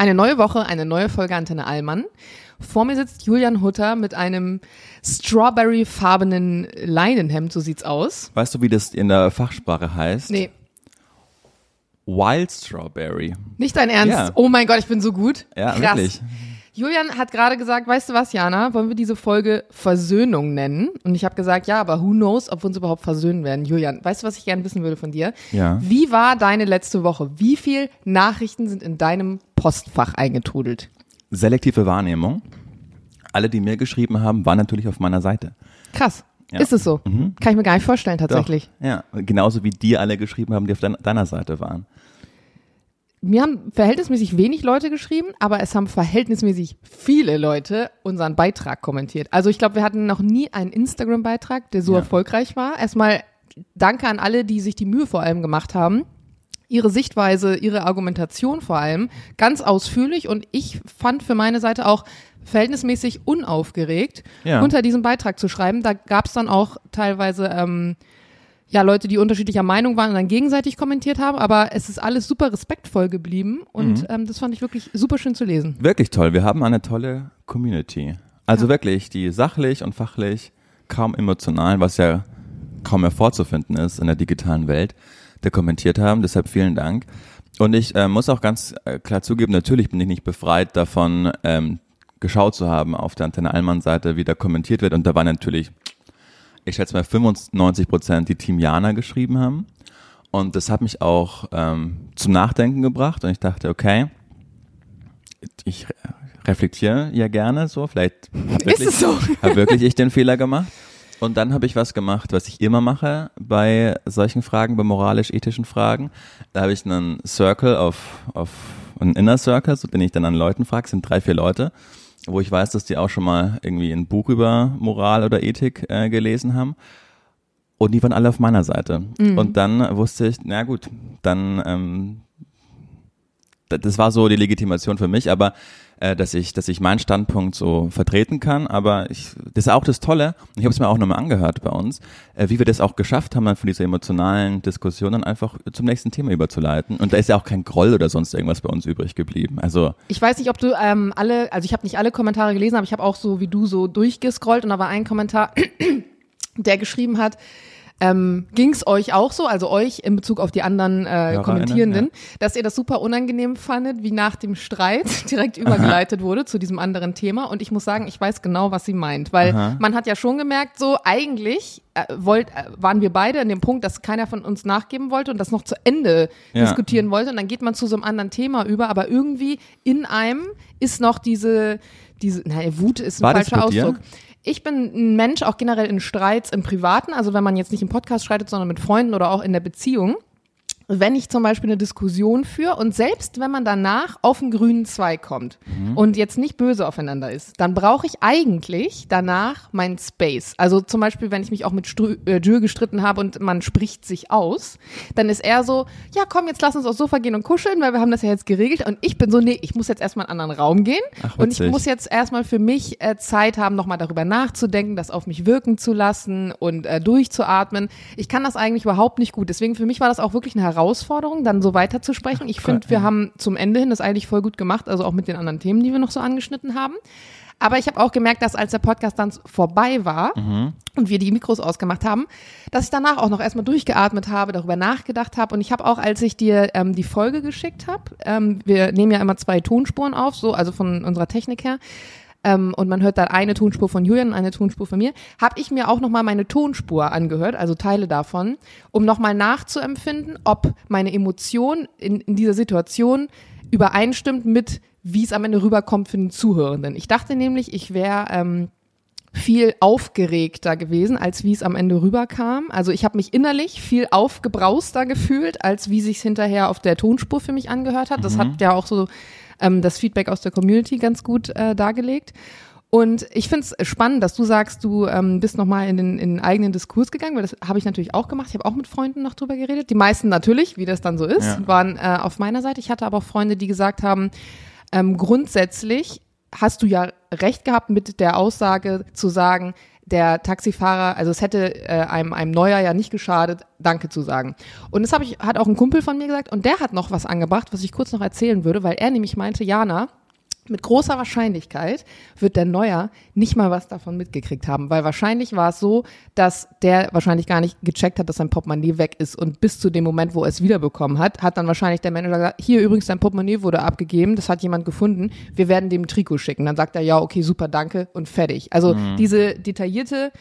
Eine neue Woche, eine neue Folge Antenne Allmann. Vor mir sitzt Julian Hutter mit einem strawberry-farbenen Leinenhemd, so sieht's aus. Weißt du, wie das in der Fachsprache heißt? Nee, Wild Strawberry. nicht dein Ernst. Ja. Oh mein Gott, ich bin so gut. Ja, Krass. wirklich. Julian hat gerade gesagt, weißt du was, Jana, wollen wir diese Folge Versöhnung nennen? Und ich habe gesagt, ja, aber who knows, ob wir uns überhaupt versöhnen werden. Julian, weißt du, was ich gerne wissen würde von dir? Ja. Wie war deine letzte Woche? Wie viel Nachrichten sind in deinem Postfach eingetrudelt? Selektive Wahrnehmung. Alle, die mir geschrieben haben, waren natürlich auf meiner Seite. Krass. Ja. Ist es so? Kann ich mir gar nicht vorstellen, tatsächlich. Doch. Ja, genauso wie die alle geschrieben haben, die auf dein, deiner Seite waren. Mir haben verhältnismäßig wenig Leute geschrieben, aber es haben verhältnismäßig viele Leute unseren Beitrag kommentiert. Also ich glaube, wir hatten noch nie einen Instagram-Beitrag, der so Ja. erfolgreich war. Erstmal danke an alle, die sich die Mühe vor allem gemacht haben. Ihre Sichtweise, ihre Argumentation vor allem ganz ausführlich und ich fand für meine Seite auch verhältnismäßig unaufgeregt, Ja. unter diesem Beitrag zu schreiben. Da gab es dann auch teilweise ähm, ja, Leute, die unterschiedlicher Meinung waren und dann gegenseitig kommentiert haben, aber es ist alles super respektvoll geblieben und ähm, das fand ich wirklich super schön zu lesen. Wirklich toll. Wir haben eine tolle Community. Also wirklich, die sachlich und fachlich, kaum emotional, was ja kaum mehr vorzufinden ist in der digitalen Welt, der kommentiert haben. Deshalb vielen Dank. Und ich äh, muss auch ganz äh, klar zugeben, natürlich bin ich nicht befreit davon, ähm, geschaut zu haben auf der Antenne Allmann Seite, wie da kommentiert wird. Und da war natürlich, ich schätze mal 95 Prozent, die Team Jana geschrieben haben. Und das hat mich auch ähm, zum Nachdenken gebracht. Und ich dachte, okay, ich re- reflektiere ja gerne so, vielleicht hab wirklich, so? hab wirklich ich den Fehler gemacht. Und dann habe ich was gemacht, was ich immer mache bei solchen Fragen, bei moralisch-ethischen Fragen. Da habe ich einen Circle auf, auf einen Inner Circle, so den ich dann an Leuten frage, sind drei, vier Leute, wo ich weiß, dass die auch schon mal irgendwie ein Buch über Moral oder Ethik äh, gelesen haben. Und die waren alle auf meiner Seite. Und dann wusste ich, na gut, dann ähm, da- das war so die Legitimation für mich, aber äh, dass ich, dass ich meinen Standpunkt so vertreten kann. Aber ich, das ist auch das Tolle. Ich habe es mir auch nochmal angehört bei uns, äh, wie wir das auch geschafft haben, von dieser emotionalen Diskussion dann einfach zum nächsten Thema überzuleiten. Und da ist ja auch kein Groll oder sonst irgendwas bei uns übrig geblieben. Also Ich weiß nicht, ob du ähm, alle, also ich habe nicht alle Kommentare gelesen, aber ich habe auch so wie du so durchgescrollt und da war ein Kommentar, der geschrieben hat, ähm, ging es euch auch so, also euch in Bezug auf die anderen äh, HörerInnen, Kommentierenden, ja. dass ihr das super unangenehm fandet, wie nach dem Streit direkt übergeleitet wurde zu diesem anderen Thema. Und ich muss sagen, ich weiß genau, was sie meint, weil Aha. man hat ja schon gemerkt, so eigentlich äh, wollt, äh, waren wir beide in dem Punkt, dass keiner von uns nachgeben wollte und das noch zu Ende Ja. diskutieren wollte. Und dann geht man zu so einem anderen Thema über, aber irgendwie in einem ist noch diese, diese, naja, Wut ist ein War falscher bei dir? Ich bin ein Mensch, auch generell in Streits im Privaten, also wenn man jetzt nicht im Podcast streitet, sondern mit Freunden oder auch in der Beziehung. Wenn ich zum Beispiel eine Diskussion führe und selbst wenn man danach auf den grünen Zweig kommt Mhm. und jetzt nicht böse aufeinander ist, dann brauche ich eigentlich danach meinen Space. Also zum Beispiel, wenn ich mich auch mit Strü äh, Jules gestritten habe und man spricht sich aus, dann ist er so, ja komm, jetzt lass uns aufs Sofa gehen und kuscheln, weil wir haben das ja jetzt geregelt. Und ich bin so, nee, ich muss jetzt erstmal in einen anderen Raum gehen Ach, und ich muss jetzt erstmal für mich äh, Zeit haben, nochmal darüber nachzudenken, das auf mich wirken zu lassen und äh, durchzuatmen. Ich kann das eigentlich überhaupt nicht gut. Deswegen für mich war das auch wirklich eine Herausforderung, dann so weiterzusprechen. Ich finde, wir haben zum Ende hin das eigentlich voll gut gemacht, also auch mit den anderen Themen, die wir noch so angeschnitten haben. Aber ich habe auch gemerkt, dass als der Podcast dann vorbei war und wir die Mikros ausgemacht haben, dass ich danach auch noch erstmal durchgeatmet habe, darüber nachgedacht habe. Und ich habe auch, als ich dir ähm, die Folge geschickt habe, ähm, wir nehmen ja immer zwei Tonspuren auf, so also von unserer Technik her, ähm, und man hört dann eine Tonspur von Julian und eine Tonspur von mir, habe ich mir auch nochmal meine Tonspur angehört, also Teile davon, um nochmal nachzuempfinden, ob meine Emotion in, in dieser Situation übereinstimmt mit, wie es am Ende rüberkommt für den Zuhörenden. Ich dachte nämlich, ich wäre ähm, viel aufgeregter gewesen, als wie es am Ende rüberkam. Also ich habe mich innerlich viel aufgebrauster gefühlt, als wie sich hinterher auf der Tonspur für mich angehört hat. Das hat ja auch so ähm, das Feedback aus der Community ganz gut äh, dargelegt. Und ich finde es spannend, dass du sagst, du ähm, bist nochmal in den, in den eigenen Diskurs gegangen, weil das habe ich natürlich auch gemacht. Ich habe auch mit Freunden noch drüber geredet. Die meisten natürlich, wie das dann so ist, Ja. waren äh, auf meiner Seite. Ich hatte aber auch Freunde, die gesagt haben, ähm, grundsätzlich hast du ja recht gehabt mit der Aussage zu sagen, der Taxifahrer, also es hätte äh, einem, einem Neuer ja nicht geschadet, Danke zu sagen. Und das hab ich, hat auch ein Kumpel von mir gesagt und der hat noch was angebracht, was ich kurz noch erzählen würde, weil er nämlich meinte, Jana, mit großer Wahrscheinlichkeit wird der Neuer nicht mal was davon mitgekriegt haben, weil wahrscheinlich war es so, dass der wahrscheinlich gar nicht gecheckt hat, dass sein Portemonnaie weg ist und bis zu dem Moment, wo er es wiederbekommen hat, hat dann wahrscheinlich der Manager gesagt, hier übrigens dein Portemonnaie wurde abgegeben, das hat jemand gefunden, wir werden dem Trikot schicken. Dann sagt er, ja, okay, super, danke und fertig. Also Mhm. diese detaillierte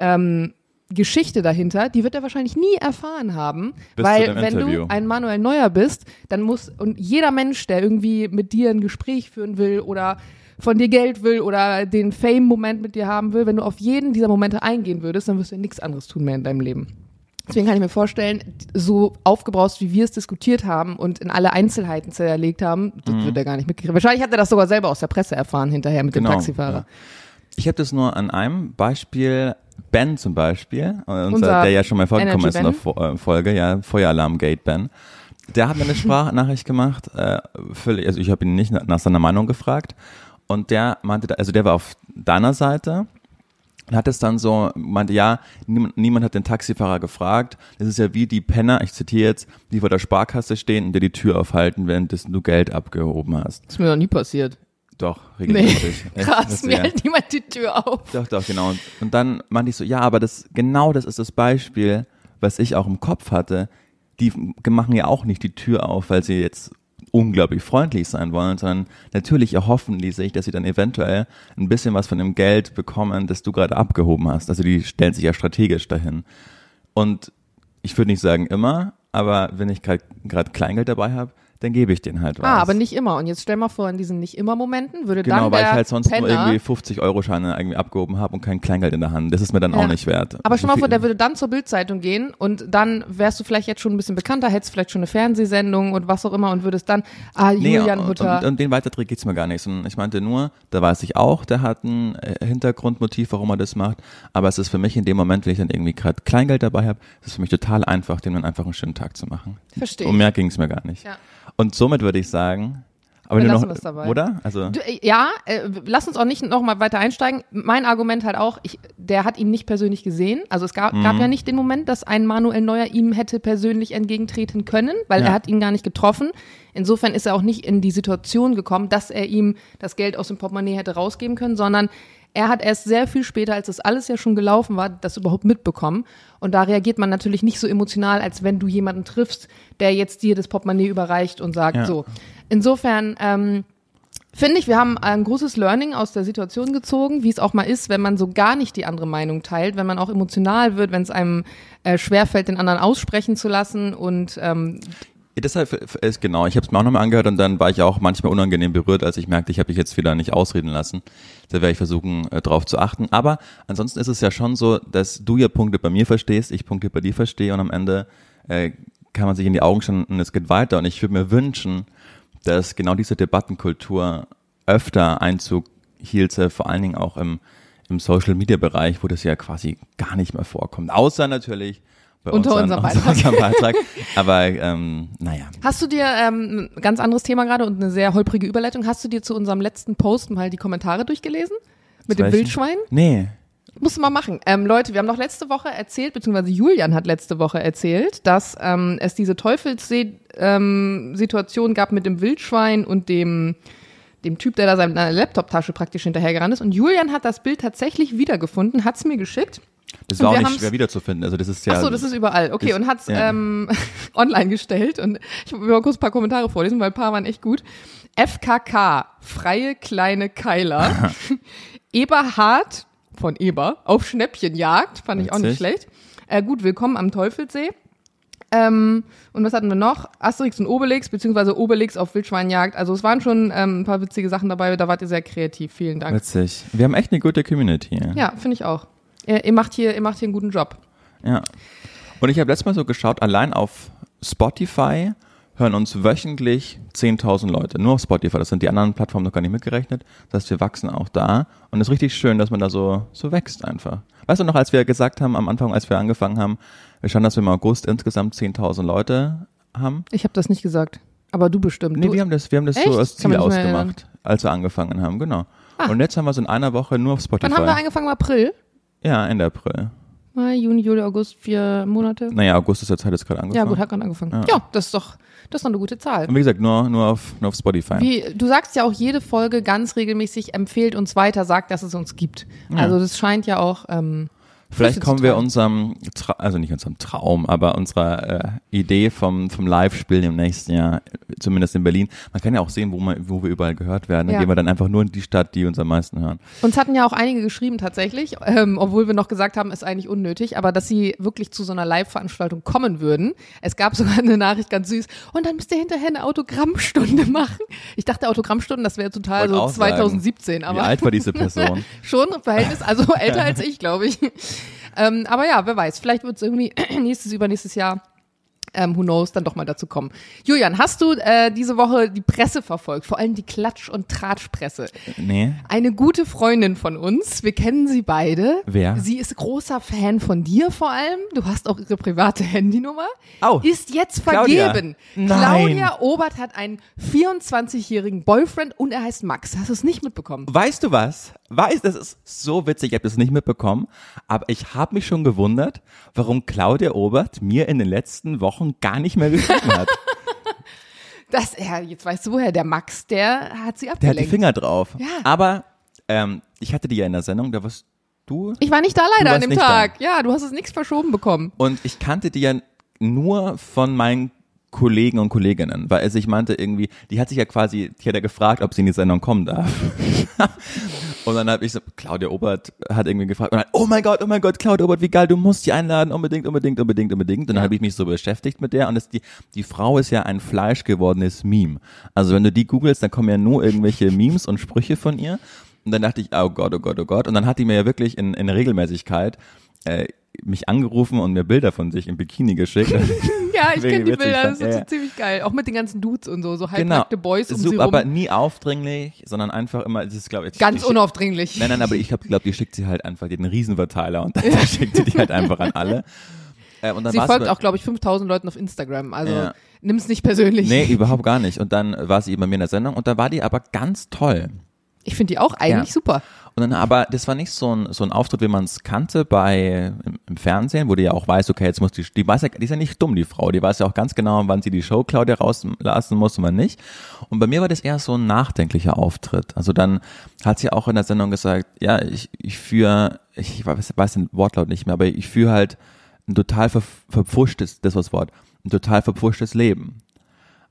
ähm, Geschichte dahinter, die wird er wahrscheinlich nie erfahren haben, Bis weil dem wenn Interview. du ein Manuel Neuer bist, dann muss und jeder Mensch, der irgendwie mit dir ein Gespräch führen will oder von dir Geld will oder den Fame-Moment mit dir haben will, wenn du auf jeden dieser Momente eingehen würdest, dann wirst du ja nichts anderes tun mehr in deinem Leben. Deswegen kann ich mir vorstellen, so aufgebraust, wie wir es diskutiert haben und in alle Einzelheiten zerlegt haben, das Mhm. wird er gar nicht mitgekriegt. Wahrscheinlich hat er das sogar selber aus der Presse erfahren hinterher mit dem Genau, Taxifahrer. ja. Ich habe das nur an einem Beispiel, Ben zum Beispiel, äh, unser, Unser der ja schon mal vorgekommen ist in der Ben. Äh, Folge, ja, Feueralarm Gate Ben. Der hat mir eine Sprachnachricht gemacht, äh, völlig, also ich habe ihn nicht nach, seiner Meinung gefragt und der meinte, also der war auf deiner Seite und hat es dann so, meinte, ja, niemand, niemand hat den Taxifahrer gefragt. Das ist ja wie die Penner, ich zitiere jetzt, die vor der Sparkasse stehen und dir die Tür aufhalten, während du Geld abgehoben hast. Das ist mir noch nie passiert. Doch, Nee, regelmäßig. Echt? krass, mir hält niemand die Tür auf. doch, doch, genau. Und, und dann meinte ich so, ja, aber das, genau das ist das Beispiel, was ich auch im Kopf hatte. Die machen ja auch nicht die Tür auf, weil sie jetzt unglaublich freundlich sein wollen, sondern natürlich erhoffen die sich, dass sie dann eventuell ein bisschen was von dem Geld bekommen, das du gerade abgehoben hast. Also die stellen sich ja strategisch dahin. Und ich würde nicht sagen immer, aber wenn ich gerade Kleingeld dabei habe, dann gebe ich den halt was. Ah, aber nicht immer. Und jetzt stell mal vor, in diesen nicht immer Momenten würde Genau, dann weil der ich halt sonst Penner, nur irgendwie 50 Euro Scheine irgendwie abgehoben habe und kein Kleingeld in der Hand. Das ist mir dann Ja. auch nicht wert. Aber stell mal vor, der würde dann zur Bildzeitung gehen und dann wärst du vielleicht jetzt schon ein bisschen bekannter, hättest vielleicht schon eine Fernsehsendung und was auch immer und würdest dann, ah, Nee, Julian und, Hutter. und, und den Weiterdreh geht's mir gar nicht. sondern Ich meinte nur, da weiß ich auch, der hat ein äh, Hintergrundmotiv, warum er das macht. Aber es ist für mich in dem Moment, wenn ich dann irgendwie gerade Kleingeld dabei habe, ist es für mich total einfach, dem dann einfach einen schönen Tag zu machen. Verstehe Um mehr ging's mir gar nicht. Ja. Und somit würde ich sagen, aber Wir lassen noch, das dabei. oder? Also Du, äh, ja, äh, lass uns auch nicht noch mal weiter einsteigen. Mein Argument halt auch, ich, der hat ihn nicht persönlich gesehen. Also es gab, Mhm. gab ja nicht den Moment, dass ein Manuel Neuer ihm hätte persönlich entgegentreten können, weil Ja. er hat ihn gar nicht getroffen. Insofern ist er auch nicht in die Situation gekommen, dass er ihm das Geld aus dem Portemonnaie hätte rausgeben können, sondern er hat erst sehr viel später, als das alles ja schon gelaufen war, das überhaupt mitbekommen. Und da reagiert man natürlich nicht so emotional, als wenn du jemanden triffst, der jetzt dir das Portemonnaie überreicht und sagt Ja. so. Insofern, ähm, Finde ich, wir haben ein großes Learning aus der Situation gezogen, wie es auch mal ist, wenn man so gar nicht die andere Meinung teilt, wenn man auch emotional wird, wenn es einem äh, schwerfällt, den anderen aussprechen zu lassen und ähm, Deshalb ist genau, ich habe es mir auch nochmal angehört und dann war ich auch manchmal unangenehm berührt, als ich merkte, ich habe mich jetzt wieder nicht ausreden lassen. Da werde ich versuchen, äh, drauf zu achten. Aber ansonsten ist es ja schon so, dass du ja Punkte bei mir verstehst, ich Punkte bei dir verstehe und am Ende äh, kann man sich in die Augen schauen und es geht weiter. Und ich würde mir wünschen, dass genau diese Debattenkultur öfter Einzug hielte, vor allen Dingen auch im, im Social-Media-Bereich, wo das ja quasi gar nicht mehr vorkommt. Außer natürlich bei Unter unseren, unserem Beitrag. unserem Beitrag. Aber ähm, naja. Hast du dir, ähm, ein ganz anderes Thema gerade und eine sehr holprige Überleitung, hast du dir zu unserem letzten Post mal die Kommentare durchgelesee? Mit Zu dem? Wildschwein? Nee. Musst du mal machen. Ähm, Leute, wir haben noch letzte Woche erzählt, beziehungsweise Julian hat letzte Woche erzählt, dass ähm, es diese Teufelssee-Situation gab mit dem Wildschwein und dem, dem Typ, der da seine Laptoptasche praktisch hinterhergerannt ist. Und Julian hat das Bild tatsächlich wiedergefunden, hat's mir geschickt. Das war auch nicht schwer wiederzufinden. Also das ist ja. Ach so, das ist überall. Okay, ist- und hat's ja. ähm, online gestellt und ich will mal kurz ein paar Kommentare vorlesen, weil ein paar waren echt gut. FKK, freie kleine Keiler. Eberhard von Eber auf Schnäppchenjagd, fand ich auch nicht Witzig. schlecht. Äh, gut, willkommen am Teufelsee. Ähm, und was hatten wir noch? Asterix und Obelix, beziehungsweise Obelix auf Wildschweinjagd. Also es waren schon ähm, ein paar witzige Sachen dabei, da wart ihr sehr kreativ. Vielen Dank. Witzig. Wir haben echt eine gute Community. Ja, finde ich auch. Ihr, ihr, macht hier, ihr macht hier einen guten Job. Ja. Und ich habe letztes Mal so geschaut, allein auf Spotify hören uns wöchentlich 10.000 Leute. Nur auf Spotify. Das sind die anderen Plattformen noch gar nicht mitgerechnet. Das heißt, wir wachsen auch da. Und es ist richtig schön, dass man da so, so wächst einfach. Weißt du noch, als wir gesagt haben, am Anfang, als wir angefangen haben, wir schauen, dass wir im August insgesamt 10.000 Leute haben? Ich habe das nicht gesagt. Aber du bestimmt. Nee, du, wir haben das, wir haben das Echt? so als Ziel ausgemacht, als wir angefangen haben, genau. Ah. Und jetzt haben wir es in einer Woche nur auf Spotify. Wann haben wir angefangen? Im April? Ja, Ende April. Mai, Juni, Juli, August, vier Monate. Naja, August ist der Zeit jetzt gerade angefangen. Ja, gut, hat gerade angefangen. Ja. das ist doch, das ist doch eine gute Zahl. Und wie gesagt, nur, nur, auf, nur auf Spotify. Wie, du sagst ja auch jede Folge ganz regelmäßig, empfehlt uns weiter, sagt, dass es uns gibt. Also das scheint ja auch. Ähm, Vielleicht kommen wir unserem, Tra also nicht unserem Traum, aber unserer äh, Idee vom, vom Live-Spielen im nächsten Jahr, zumindest in Berlin. Man kann ja auch sehen, wo, man, wo wir überall gehört werden. Dann Ja. gehen wir dann einfach nur in die Stadt, die uns am meisten hören. Uns hatten ja auch einige geschrieben tatsächlich, ähm, obwohl wir noch gesagt haben, ist eigentlich unnötig, aber dass sie wirklich zu so einer Live-Veranstaltung kommen würden. Es gab sogar eine Nachricht ganz süß. Und dann müsst ihr hinterher eine Autogrammstunde machen. Ich dachte Autogrammstunden, das wäre total Wollte so auch sagen, 2017, aber Wie alt war diese Person? schon im Verhältnis, also älter als ich, glaube ich. Ähm, aber ja, wer weiß, vielleicht wird es irgendwie nächstes, übernächstes Jahr, ähm, who knows, dann doch mal dazu kommen. Julian, hast du äh, diese Woche die Presse verfolgt, vor allem die Klatsch- und Tratschpresse? nee. Eine gute Freundin von uns, wir kennen sie beide. Wer? Sie ist großer Fan von dir vor allem. Du hast auch ihre private Handynummer. Au. Ist jetzt Claudia. vergeben. Nein. Claudia Obert hat einen 24-jährigen Boyfriend und er heißt Max. Hast du es nicht mitbekommen? Weißt du was? Weißt, das ist so witzig, ich habe das nicht mitbekommen, aber ich habe mich schon gewundert, warum Claudia Obert mir in den letzten Wochen gar nicht mehr geschrieben hat. Das, ja, jetzt weißt du woher. Der Max, der hat sie Der abgelenkt. hat die Finger drauf. Ja. Aber ähm, ich hatte die ja in der Sendung, da warst du Ich war nicht da leider an dem Tag. Ja, du hast es nichts verschoben bekommen. und ich kannte die ja nur von meinen Kollegen und Kolleginnen, weil also ich meinte irgendwie, die hat sich ja quasi, die hat ja gefragt, ob sie in die Sendung kommen darf. und dann habe ich so, Claudia Obert hat irgendwie gefragt und dann, oh mein Gott, oh mein Gott, Claudia Obert, wie geil, du musst die einladen, unbedingt, unbedingt, unbedingt, unbedingt. Und dann habe ich mich so beschäftigt mit der und das, die, die Frau ist ja ein fleischgewordenes Meme. Also wenn du die googelst, dann kommen ja nur irgendwelche Memes und Sprüche von ihr. Und dann dachte ich, oh Gott, oh Gott, oh Gott. Und dann hat die mir ja wirklich in, in Regelmäßigkeit äh, mich angerufen und mir Bilder von sich im Bikini geschickt. Ja, ich kenne die Bilder. Das ist Ja, so ziemlich geil. Auch mit den ganzen Dudes und so, so genau. halbnackte Boys um sie Super, rum. aber nie aufdringlich, sondern einfach immer, das ist glaube ich. Ganz ich, unaufdringlich. Nein, nein, aber ich glaube, glaub, die schickt sie halt einfach den Riesenverteiler und dann schickt sie die halt einfach an alle. Äh, und Sie folgt auch, glaube ich, 5000 Leuten auf Instagram. Also Ja. nimm's nicht persönlich. Nee, überhaupt gar nicht. Und dann war sie eben bei mir in der Sendung und da war die aber ganz toll. Ich finde die auch eigentlich Ja. super. Dann, aber das war nicht so ein, so ein Auftritt, wie man es kannte bei im, im Fernsehen, wo du ja auch weißt, okay, jetzt muss die, die weiß ja, die ist ja nicht dumm, die Frau, die weiß ja auch ganz genau, wann sie die Show Claudia rauslassen muss und wann nicht. Und bei mir war das eher so ein nachdenklicher Auftritt. Also dann hat sie auch in der Sendung gesagt, ja, ich, ich führe, ich weiß, weiß den Wortlaut nicht mehr, aber ich führe halt ein total ver, verpfuschtes, das war das Wort, ein total verpfuschtes Leben.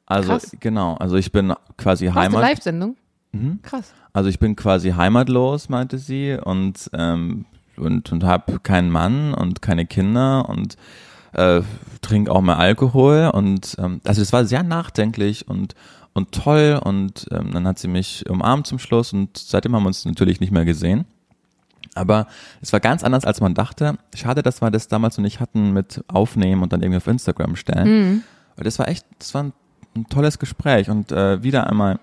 Also Krass. genau, also ich bin quasi du Heimat. Live-Sendung? Mhm. Krass. Also ich bin quasi heimatlos, meinte sie, und ähm, und und habe keinen Mann und keine Kinder und äh, trinke auch mal Alkohol und ähm, also es war sehr nachdenklich und und toll und ähm, dann hat sie mich umarmt zum Schluss und seitdem haben wir uns natürlich nicht mehr gesehen. Aber es war ganz anders, als man dachte. Schade, dass wir das damals noch nicht hatten mit Aufnehmen und dann irgendwie auf Instagram stellen. Weil das war echt, das war ein, ein tolles Gespräch und äh, wieder einmal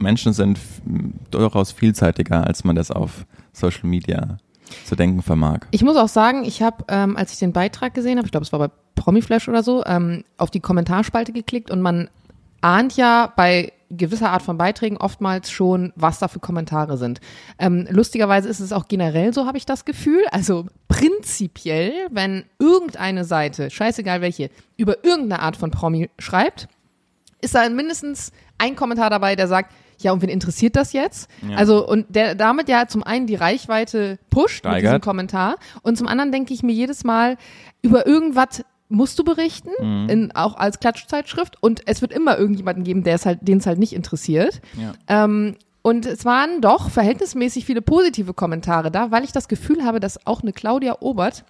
Menschen sind durchaus vielseitiger, als man das auf Social Media zu denken vermag. Ich muss auch sagen, ich habe, ähm, als ich den Beitrag gesehen habe, ich glaube, es war bei Promiflash oder so, ähm, auf die Kommentarspalte geklickt und man ahnt ja bei gewisser Art von Beiträgen oftmals schon, was da für Kommentare sind. Ähm, lustigerweise ist es auch generell so, habe ich das Gefühl. Also prinzipiell, wenn irgendeine Seite, scheißegal welche, über irgendeine Art von Promi schreibt, ist da mindestens ein Kommentar dabei, der sagt, ja, und wen interessiert das jetzt? Also, und der damit ja zum einen die Reichweite pusht mit Steigert. diesem Kommentar und zum anderen denke ich mir jedes Mal, über irgendwas musst du berichten, Mhm. in, auch als Klatschzeitschrift und es wird immer irgendjemanden geben, der es halt, den es halt nicht interessiert. Ja. Ähm, und es waren doch verhältnismäßig viele positive Kommentare da, weil ich das Gefühl habe, dass auch eine Claudia Obert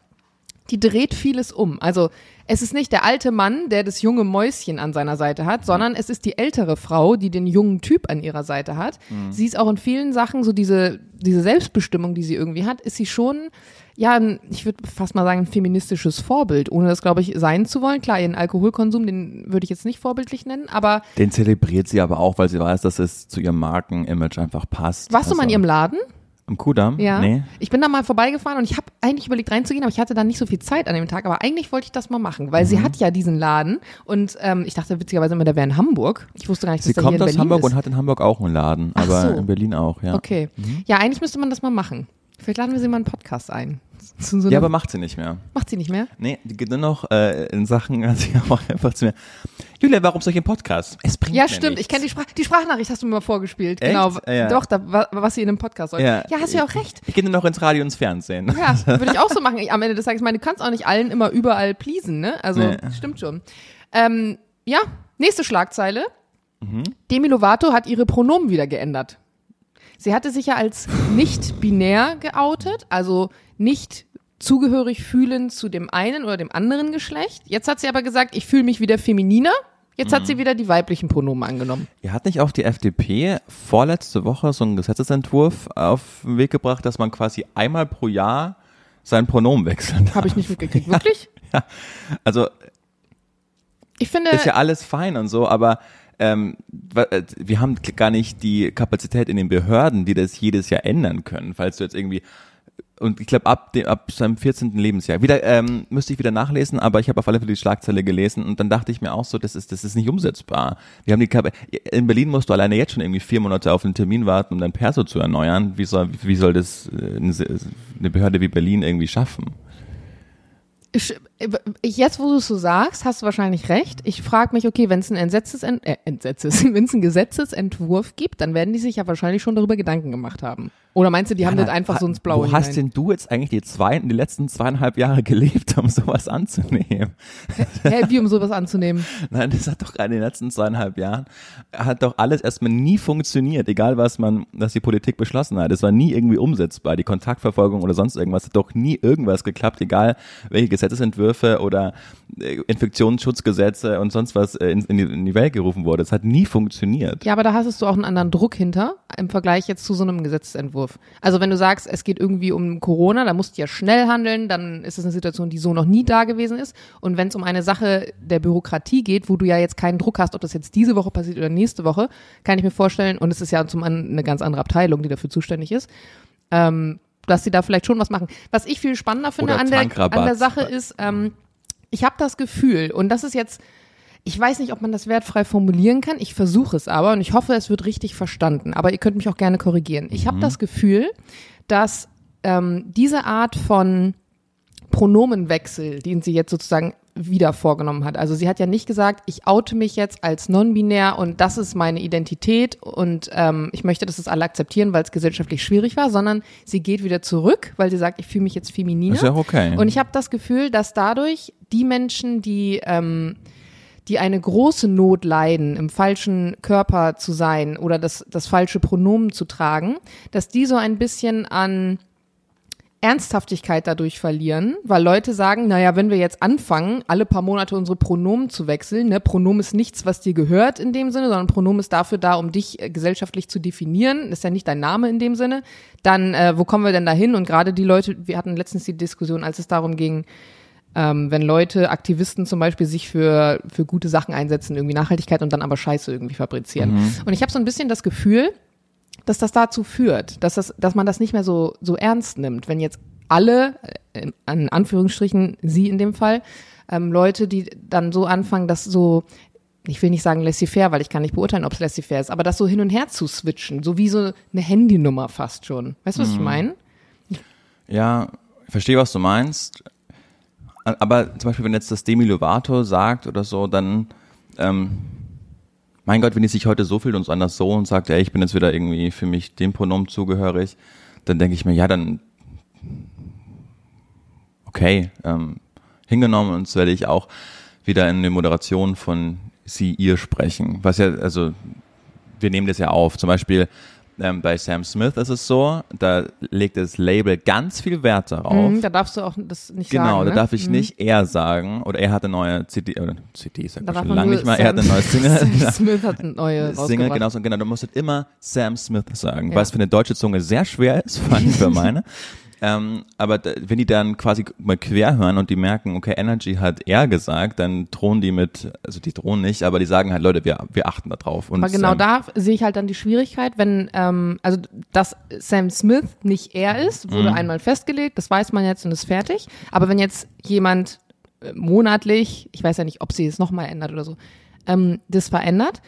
die dreht vieles um. Also es ist nicht der alte Mann, der das junge Mäuschen an seiner Seite hat, sondern es ist die ältere Frau, die den jungen Typ an ihrer Seite hat. Sie ist auch in vielen Sachen so diese, diese Selbstbestimmung, die sie irgendwie hat, ist sie schon, ja, ein, ich würde fast mal sagen, ein feministisches Vorbild, ohne das, glaube ich, sein zu wollen. Klar, ihren Alkoholkonsum, den würde ich jetzt nicht vorbildlich nennen, aber Den zelebriert sie aber auch, weil sie weiß, dass es zu ihrem Markenimage einfach passt. warst du mal in Also, ihrem Laden? Am Kudamm? Ja. Nee. Ich bin da mal vorbeigefahren und ich habe eigentlich überlegt reinzugehen, aber ich hatte dann nicht so viel Zeit an dem Tag. Aber eigentlich wollte ich das mal machen, weil Mhm. sie hat ja diesen Laden und ähm, ich dachte witzigerweise immer, der wäre in Hamburg. Ich wusste gar nicht, dass Sie der hier kommt in aus Berlin Hamburg ist. und hat in Hamburg auch einen Laden, Ach aber so. in Berlin auch, ja. Okay. Ja, eigentlich müsste man das mal machen. Vielleicht laden wir sie mal einen Podcast ein. So Ja, aber macht sie nicht mehr. macht sie nicht mehr? Nee, die geht nur noch äh, in Sachen, also auch einfach zu mir. Julia, warum soll ich einen Podcast? Es bringt Ja, stimmt. nichts. Ich kenne die, Sprach die Sprachnachricht, hast du mir mal vorgespielt. Echt? Genau. Ja. Doch, da, wa- was sie in einem Podcast soll. Ja, ja hast du ja auch recht. Ich gehe nur noch ins Radio und ins Fernsehen. Ja, würde ich auch so machen. Ich, am Ende des Tages, ich meine, du kannst auch nicht allen immer überall pleasen, ne? Also, Nee. stimmt schon. Ähm, ja, nächste Schlagzeile. Mhm. Demi Lovato hat ihre Pronomen wieder geändert. Sie hatte sich ja als nicht binär geoutet, also nicht zugehörig fühlen zu dem einen oder dem anderen Geschlecht. Jetzt hat sie aber gesagt, ich fühle mich wieder femininer. Jetzt Mhm. hat sie wieder die weiblichen Pronomen angenommen. Ihr hat nicht auch die FDP vorletzte Woche so einen Gesetzesentwurf auf den Weg gebracht, dass man quasi einmal pro Jahr sein Pronomen wechseln darf. Habe ich nicht mitgekriegt. Wirklich? Also Ich finde, ist ja alles fein und so, aber ähm, äh, wir haben gar nicht die Kapazität in den Behörden, die das jedes Jahr ändern können. Falls du jetzt irgendwie und ich glaube ab dem ab seinem 14. Lebensjahr wieder ähm, müsste ich wieder nachlesen, aber ich habe auf alle Fälle die Schlagzeile gelesen und dann dachte ich mir auch so, das ist das ist nicht umsetzbar. Wir haben die Kap in Berlin musst du alleine jetzt schon irgendwie vier Monate auf einen Termin warten, um dein Perso zu erneuern. Wie soll wie soll das äh, eine Behörde wie Berlin irgendwie schaffen? Ich, jetzt, wo du es so sagst, hast du wahrscheinlich recht. Ich frage mich, okay, wenn es ein Entsetzes, äh, Entsetzes, einen Gesetzesentwurf gibt, dann werden die sich ja wahrscheinlich schon darüber Gedanken gemacht haben. Oder meinst du, die haben das einfach so ins Blaue Wo hast hinein? denn du jetzt eigentlich die zwei, die letzten zweieinhalb Jahre gelebt, um sowas anzunehmen? Hä, wie um sowas anzunehmen? Nein, das hat doch in den letzten zweieinhalb Jahren, hat doch alles erstmal nie funktioniert, egal was man, was die Politik beschlossen hat. Es war nie irgendwie umsetzbar. Die Kontaktverfolgung oder sonst irgendwas hat doch nie irgendwas geklappt, egal welche Gesetzesentwürfe oder äh, Infektionsschutzgesetze und sonst was äh, in, in, die, Welt gerufen wurde. Es hat nie funktioniert. Ja, aber da hast du auch einen anderen Druck hinter im Vergleich jetzt zu so einem Gesetzentwurf. Also wenn du sagst, es geht irgendwie um Corona, da musst du ja schnell handeln, dann ist es eine Situation, die so noch nie da gewesen ist. Und wenn es um eine Sache der Bürokratie geht, wo du ja jetzt keinen Druck hast, ob das jetzt diese Woche passiert oder nächste Woche, kann ich mir vorstellen, und es ist ja zum anderen eine ganz andere Abteilung, die dafür zuständig ist, ähm, dass sie da vielleicht schon was machen. Was ich viel spannender finde an der, an der Sache ist, ähm, ich habe das Gefühl, und das ist jetzt, ich weiß nicht, ob man das wertfrei formulieren kann. Ich versuche es aber und ich hoffe, es wird richtig verstanden. Aber ihr könnt mich auch gerne korrigieren. Ich habe das Gefühl, dass ähm, diese Art von Pronomenwechsel, den sie jetzt sozusagen wieder vorgenommen hat. Also sie hat ja nicht gesagt, ich oute mich jetzt als non-binär und das ist meine Identität und ähm, ich möchte, dass das alle akzeptieren, weil es gesellschaftlich schwierig war, sondern sie geht wieder zurück, weil sie sagt, ich fühle mich jetzt femininer. Ist ja okay. Und ich habe das Gefühl, dass dadurch die Menschen, die ähm, die eine große Not leiden, im falschen Körper zu sein oder das, das falsche Pronomen zu tragen, dass die so ein bisschen an Ernsthaftigkeit dadurch verlieren, weil Leute sagen, naja, wenn wir jetzt anfangen, alle paar Monate unsere Pronomen zu wechseln, ne, Pronomen ist nichts, was dir gehört in dem Sinne, sondern Pronomen ist dafür da, um dich äh, gesellschaftlich zu definieren, ist ja nicht dein Name in dem Sinne, dann äh, wo kommen wir denn da hin? Und gerade die Leute, wir hatten letztens die Diskussion, als es darum ging, ähm, wenn Leute, Aktivisten zum Beispiel sich für, für gute Sachen einsetzen, irgendwie Nachhaltigkeit und dann aber Scheiße irgendwie fabrizieren. Und ich habe so ein bisschen das Gefühl, dass das dazu führt, dass, das, dass man das nicht mehr so, so ernst nimmt, wenn jetzt alle, äh, in, an Anführungsstrichen sie in dem Fall, ähm, Leute, die dann so anfangen, das so, ich will nicht sagen laissez-faire, weil ich kann nicht beurteilen, ob es laissez-faire ist, aber das so hin und her zu switchen, so wie so eine Handynummer fast schon. Weißt du, was ich meine? Ja, ich verstehe, was du meinst. Aber zum Beispiel, wenn jetzt das Demi Lovato sagt oder so, dann, ähm, mein Gott, wenn die sich heute so fühlt und anders so und sagt, ey, ich bin jetzt wieder irgendwie für mich dem Pronomen zugehörig, dann denke ich mir, ja, dann, okay, ähm, hingenommen und werde ich auch wieder in der Moderation von sie, ihr sprechen. Was ja, also, wir nehmen das ja auf. Zum Beispiel ähm, bei Sam Smith ist es so, da legt das Label ganz viel Wert darauf. Mhm, da darfst du auch das nicht Genau, sagen. da ne? darf ich nicht er sagen oder er hat eine neue CD, oder CD sagt Da darf schon lange nicht mal, er hat eine neue Sam Single. Smith hat eine neue Single, genau, so, genau, du musst immer Sam Smith sagen, Ja. was für eine deutsche Zunge sehr schwer ist, vor allem für meine. Ähm, aber da, wenn die dann quasi mal quer hören und die merken, okay, Energy hat er gesagt, dann drohen die mit, also die drohen nicht, aber die sagen halt, Leute, wir, wir achten da drauf. Und, Aber genau ähm, da sehe ich halt dann die Schwierigkeit, wenn, ähm, also dass Sam Smith nicht er ist, Mhm. wurde einmal festgelegt, das weiß man jetzt und ist fertig. Aber wenn jetzt jemand äh, monatlich, ich weiß ja nicht, ob sie es nochmal ändert oder so, ähm, das verändert.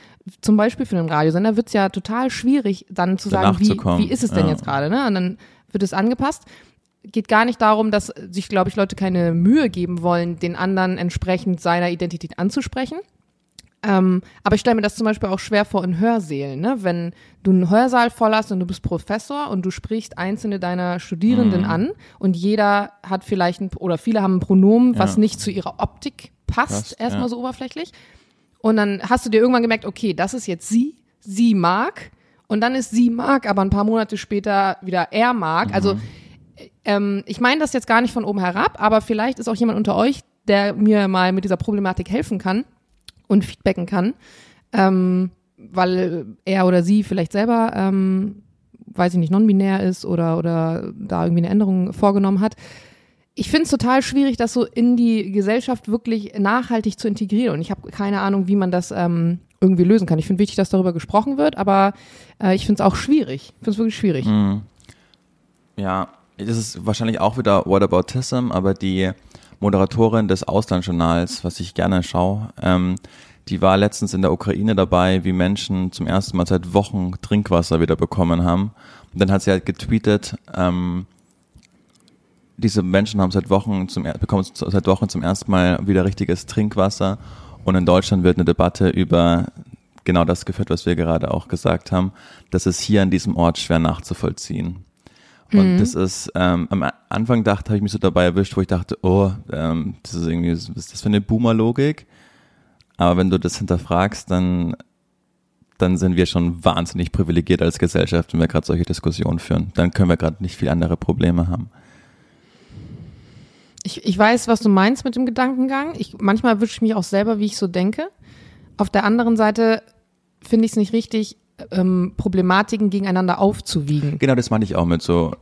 Zum Beispiel für einen Radiosender wird es ja total schwierig, dann zu sagen, wie, wie ist es denn Ja. jetzt gerade, ne? Und dann wird es angepasst. Geht gar nicht darum, dass sich, glaube ich, Leute keine Mühe geben wollen, den anderen entsprechend seiner Identität anzusprechen. Ähm, aber ich stelle mir das zum Beispiel auch schwer vor in Hörsälen, ne? Wenn du einen Hörsaal voll hast und du bist Professor und du sprichst einzelne deiner Studierenden an und jeder hat vielleicht ein, oder viele haben ein Pronomen, was Ja. nicht zu ihrer Optik passt, Passt, erstmal ja. so oberflächlich. Und dann hast du dir irgendwann gemerkt, okay, das ist jetzt sie, sie mag. Und dann ist sie mag, aber ein paar Monate später wieder er mag. Also ähm, ich meine das jetzt gar nicht von oben herab, aber vielleicht ist auch jemand unter euch, der mir mal mit dieser Problematik helfen kann und feedbacken kann, ähm, weil er oder sie vielleicht selber, ähm, weiß ich nicht, non-binär ist oder, oder da irgendwie eine Änderung vorgenommen hat. Ich finde es total schwierig, das so in die Gesellschaft wirklich nachhaltig zu integrieren. Und ich habe keine Ahnung, wie man das ähm, irgendwie lösen kann. Ich finde wichtig, dass darüber gesprochen wird, aber äh, ich finde es auch schwierig. Ich finde es wirklich schwierig. Ja, das ist wahrscheinlich auch wieder Whataboutism, aber die Moderatorin des Auslandsjournals, was ich gerne schaue, ähm, die war letztens in der Ukraine dabei, wie Menschen zum ersten Mal seit Wochen Trinkwasser wieder bekommen haben. Und dann hat sie halt getweetet, ähm, diese Menschen haben seit Wochen zum bekommen seit Wochen zum ersten Mal wieder richtiges Trinkwasser und in Deutschland wird eine Debatte über genau das geführt, was wir gerade auch gesagt haben. Das ist hier an diesem Ort schwer nachzuvollziehen. Und das ist, ähm, am Anfang dachte, habe ich mich so dabei erwischt, wo ich dachte, oh, ähm, das ist irgendwie, was ist das für eine Boomer-Logik? Aber wenn du das hinterfragst, dann, dann sind wir schon wahnsinnig privilegiert als Gesellschaft, wenn wir gerade solche Diskussionen führen. Dann können wir gerade nicht viel andere Probleme haben. Ich, ich weiß, was du meinst mit dem Gedankengang. Ich, manchmal erwische ich mich auch selber, wie ich so denke. Auf der anderen Seite finde ich es nicht richtig, ähm, Problematiken gegeneinander aufzuwiegen. Genau, das meinte ich auch mit so.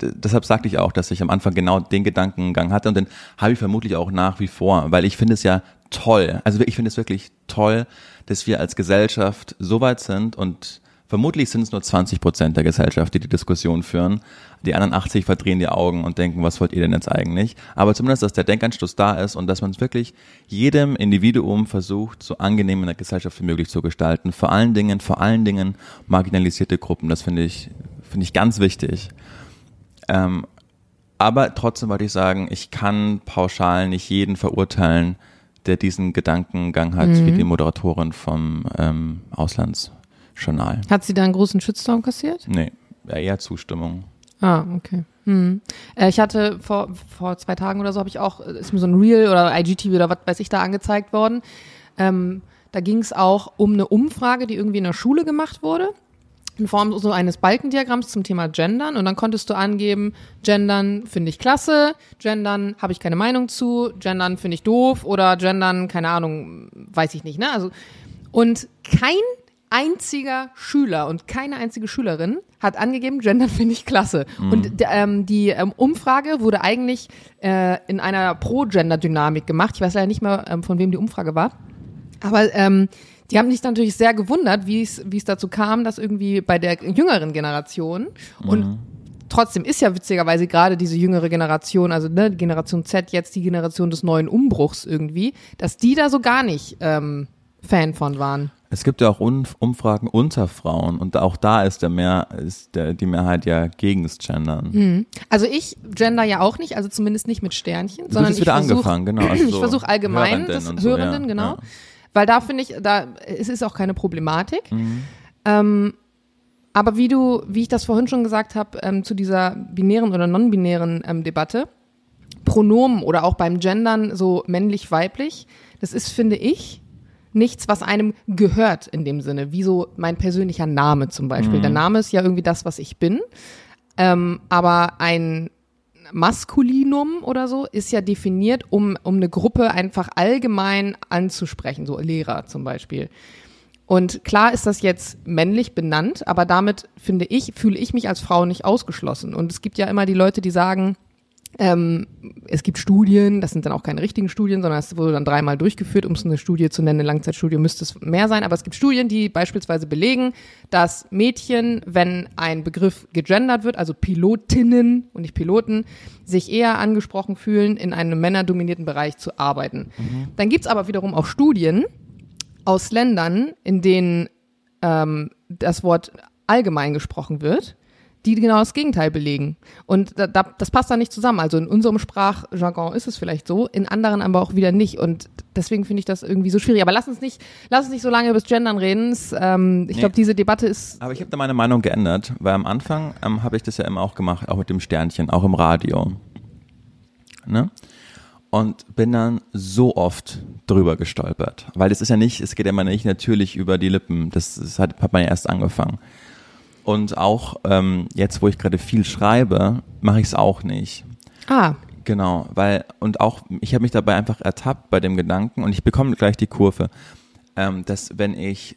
Deshalb sagte ich auch, dass ich am Anfang genau den Gedankengang hatte und den habe ich vermutlich auch nach wie vor, weil ich finde es ja toll. Also ich finde es wirklich toll, dass wir als Gesellschaft so weit sind und vermutlich sind es nur 20 Prozent der Gesellschaft, die die Diskussion führen. Die anderen 80 verdrehen die Augen und denken, was wollt ihr denn jetzt eigentlich? Aber zumindest, dass der Denkanstoß da ist und dass man es wirklich jedem Individuum versucht, so angenehm in der Gesellschaft wie möglich zu gestalten. Vor allen Dingen, vor allen Dingen marginalisierte Gruppen. Das finde ich, finde ich ganz wichtig. Ähm, aber trotzdem wollte ich sagen, ich kann pauschal nicht jeden verurteilen, der diesen Gedankengang hat, wie die Moderatorin vom ähm, Auslandsjournal. Hat sie da einen großen Shitstorm kassiert? Nee, ja, eher Zustimmung. Ah, okay. Hm. Äh, ich hatte vor, vor zwei Tagen oder so, habe ich auch, äh, ist mir so ein Reel oder IGTV oder was weiß ich da angezeigt worden. Ähm, da ging es auch um eine Umfrage, die irgendwie in der Schule gemacht wurde. In Form so eines Balkendiagramms zum Thema Gendern. Und dann konntest du angeben, Gendern finde ich klasse, Gendern habe ich keine Meinung zu, Gendern finde ich doof oder Gendern, keine Ahnung, weiß ich nicht, ne? Also, und kein einziger Schüler und keine einzige Schülerin hat angegeben, Gendern finde ich klasse. Und d- ähm, die ähm, Umfrage wurde eigentlich äh, in einer Pro-Gender-Dynamik gemacht. Ich weiß leider nicht mehr, ähm, von wem die Umfrage war. Aber ähm, die haben sich natürlich sehr gewundert, wie es wie es dazu kam, dass irgendwie bei der jüngeren Generation und trotzdem ist ja witzigerweise gerade diese jüngere Generation, also ne, die Generation Z, jetzt die Generation des neuen Umbruchs irgendwie, dass die da so gar nicht ähm, Fan von waren. Es gibt ja auch Umfragen unter Frauen und auch da ist der mehr, ist der, die Mehrheit ja gegen das Gendern. Also ich gender ja auch nicht, also zumindest nicht mit Sternchen, Du sondern ich wieder versuch, angefangen, genau. Also ich versuche allgemein Hörenden das so, Hörenden, ja, genau. ja. Weil da finde ich, da es ist auch keine Problematik. Mhm. Ähm, aber wie du, wie ich das vorhin schon gesagt habe, ähm, zu dieser binären oder non-binären ähm, Debatte, Pronomen oder auch beim Gendern so männlich-weiblich, das ist, finde ich, nichts, was einem gehört in dem Sinne, wie so mein persönlicher Name zum Beispiel. Mhm. Der Name ist ja irgendwie das, was ich bin. Ähm, aber ein Maskulinum oder so ist ja definiert, um, um eine Gruppe einfach allgemein anzusprechen, so Lehrer zum Beispiel. Und klar ist das jetzt männlich benannt, aber damit finde ich, fühle ich mich als Frau nicht ausgeschlossen. Und es gibt ja immer die Leute, die sagen, ähm, es gibt Studien, das sind dann auch keine richtigen Studien, sondern es wurde dann dreimal durchgeführt, um es eine Studie zu nennen. Eine Langzeitstudie müsste es mehr sein, aber es gibt Studien, die beispielsweise belegen, dass Mädchen, wenn ein Begriff gegendert wird, also Pilotinnen und nicht Piloten, sich eher angesprochen fühlen, in einem männerdominierten Bereich zu arbeiten. Dann gibt's aber wiederum auch Studien, aus Ländern, in denen ähm, das Wort allgemein gesprochen wird, die genau das Gegenteil belegen. Und da, da, das passt da nicht zusammen. Also in unserem Sprachjargon ist es vielleicht so, in anderen aber auch wieder nicht. Und deswegen finde ich das irgendwie so schwierig. Aber lass uns nicht, lass uns nicht so lange über das Gendern reden. Ähm, ich Nee. glaube, diese Debatte ist. Aber ich habe da meine Meinung geändert, weil am Anfang ähm, habe ich das ja immer auch gemacht, auch mit dem Sternchen, auch im Radio. Ne? Und bin dann so oft drüber gestolpert. Weil das ist ja nicht, es geht ja immer nicht natürlich über die Lippen. Das, das hat, hat man ja erst angefangen. Und auch ähm, jetzt, wo ich gerade viel schreibe, mache ich es auch nicht. Ah, Genau, weil, und auch, ich habe mich dabei einfach ertappt bei dem Gedanken und ich bekomme gleich die Kurve, ähm, dass wenn ich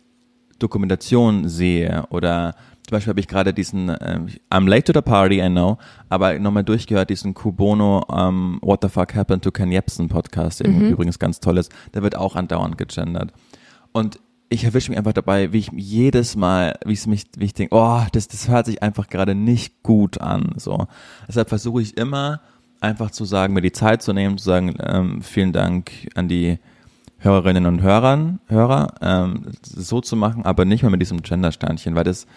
Dokumentation sehe oder zum Beispiel habe ich gerade diesen ähm, I'm late to the party, I know, aber nochmal durchgehört diesen Kubono ähm, What the fuck happened to Ken Jebsen Podcast, der übrigens ganz toll ist, der wird auch andauernd gegendert. Und ich erwische mich einfach dabei, wie ich jedes Mal, wie es mich, wie ich denke, oh, das, das hört sich einfach gerade nicht gut an. So. Deshalb versuche ich immer einfach zu sagen, mir die Zeit zu nehmen, zu sagen, ähm, vielen Dank an die Hörerinnen und Hörern, Hörer, ähm, so zu machen, aber nicht mehr mit diesem Gender-Sternchen, weil das,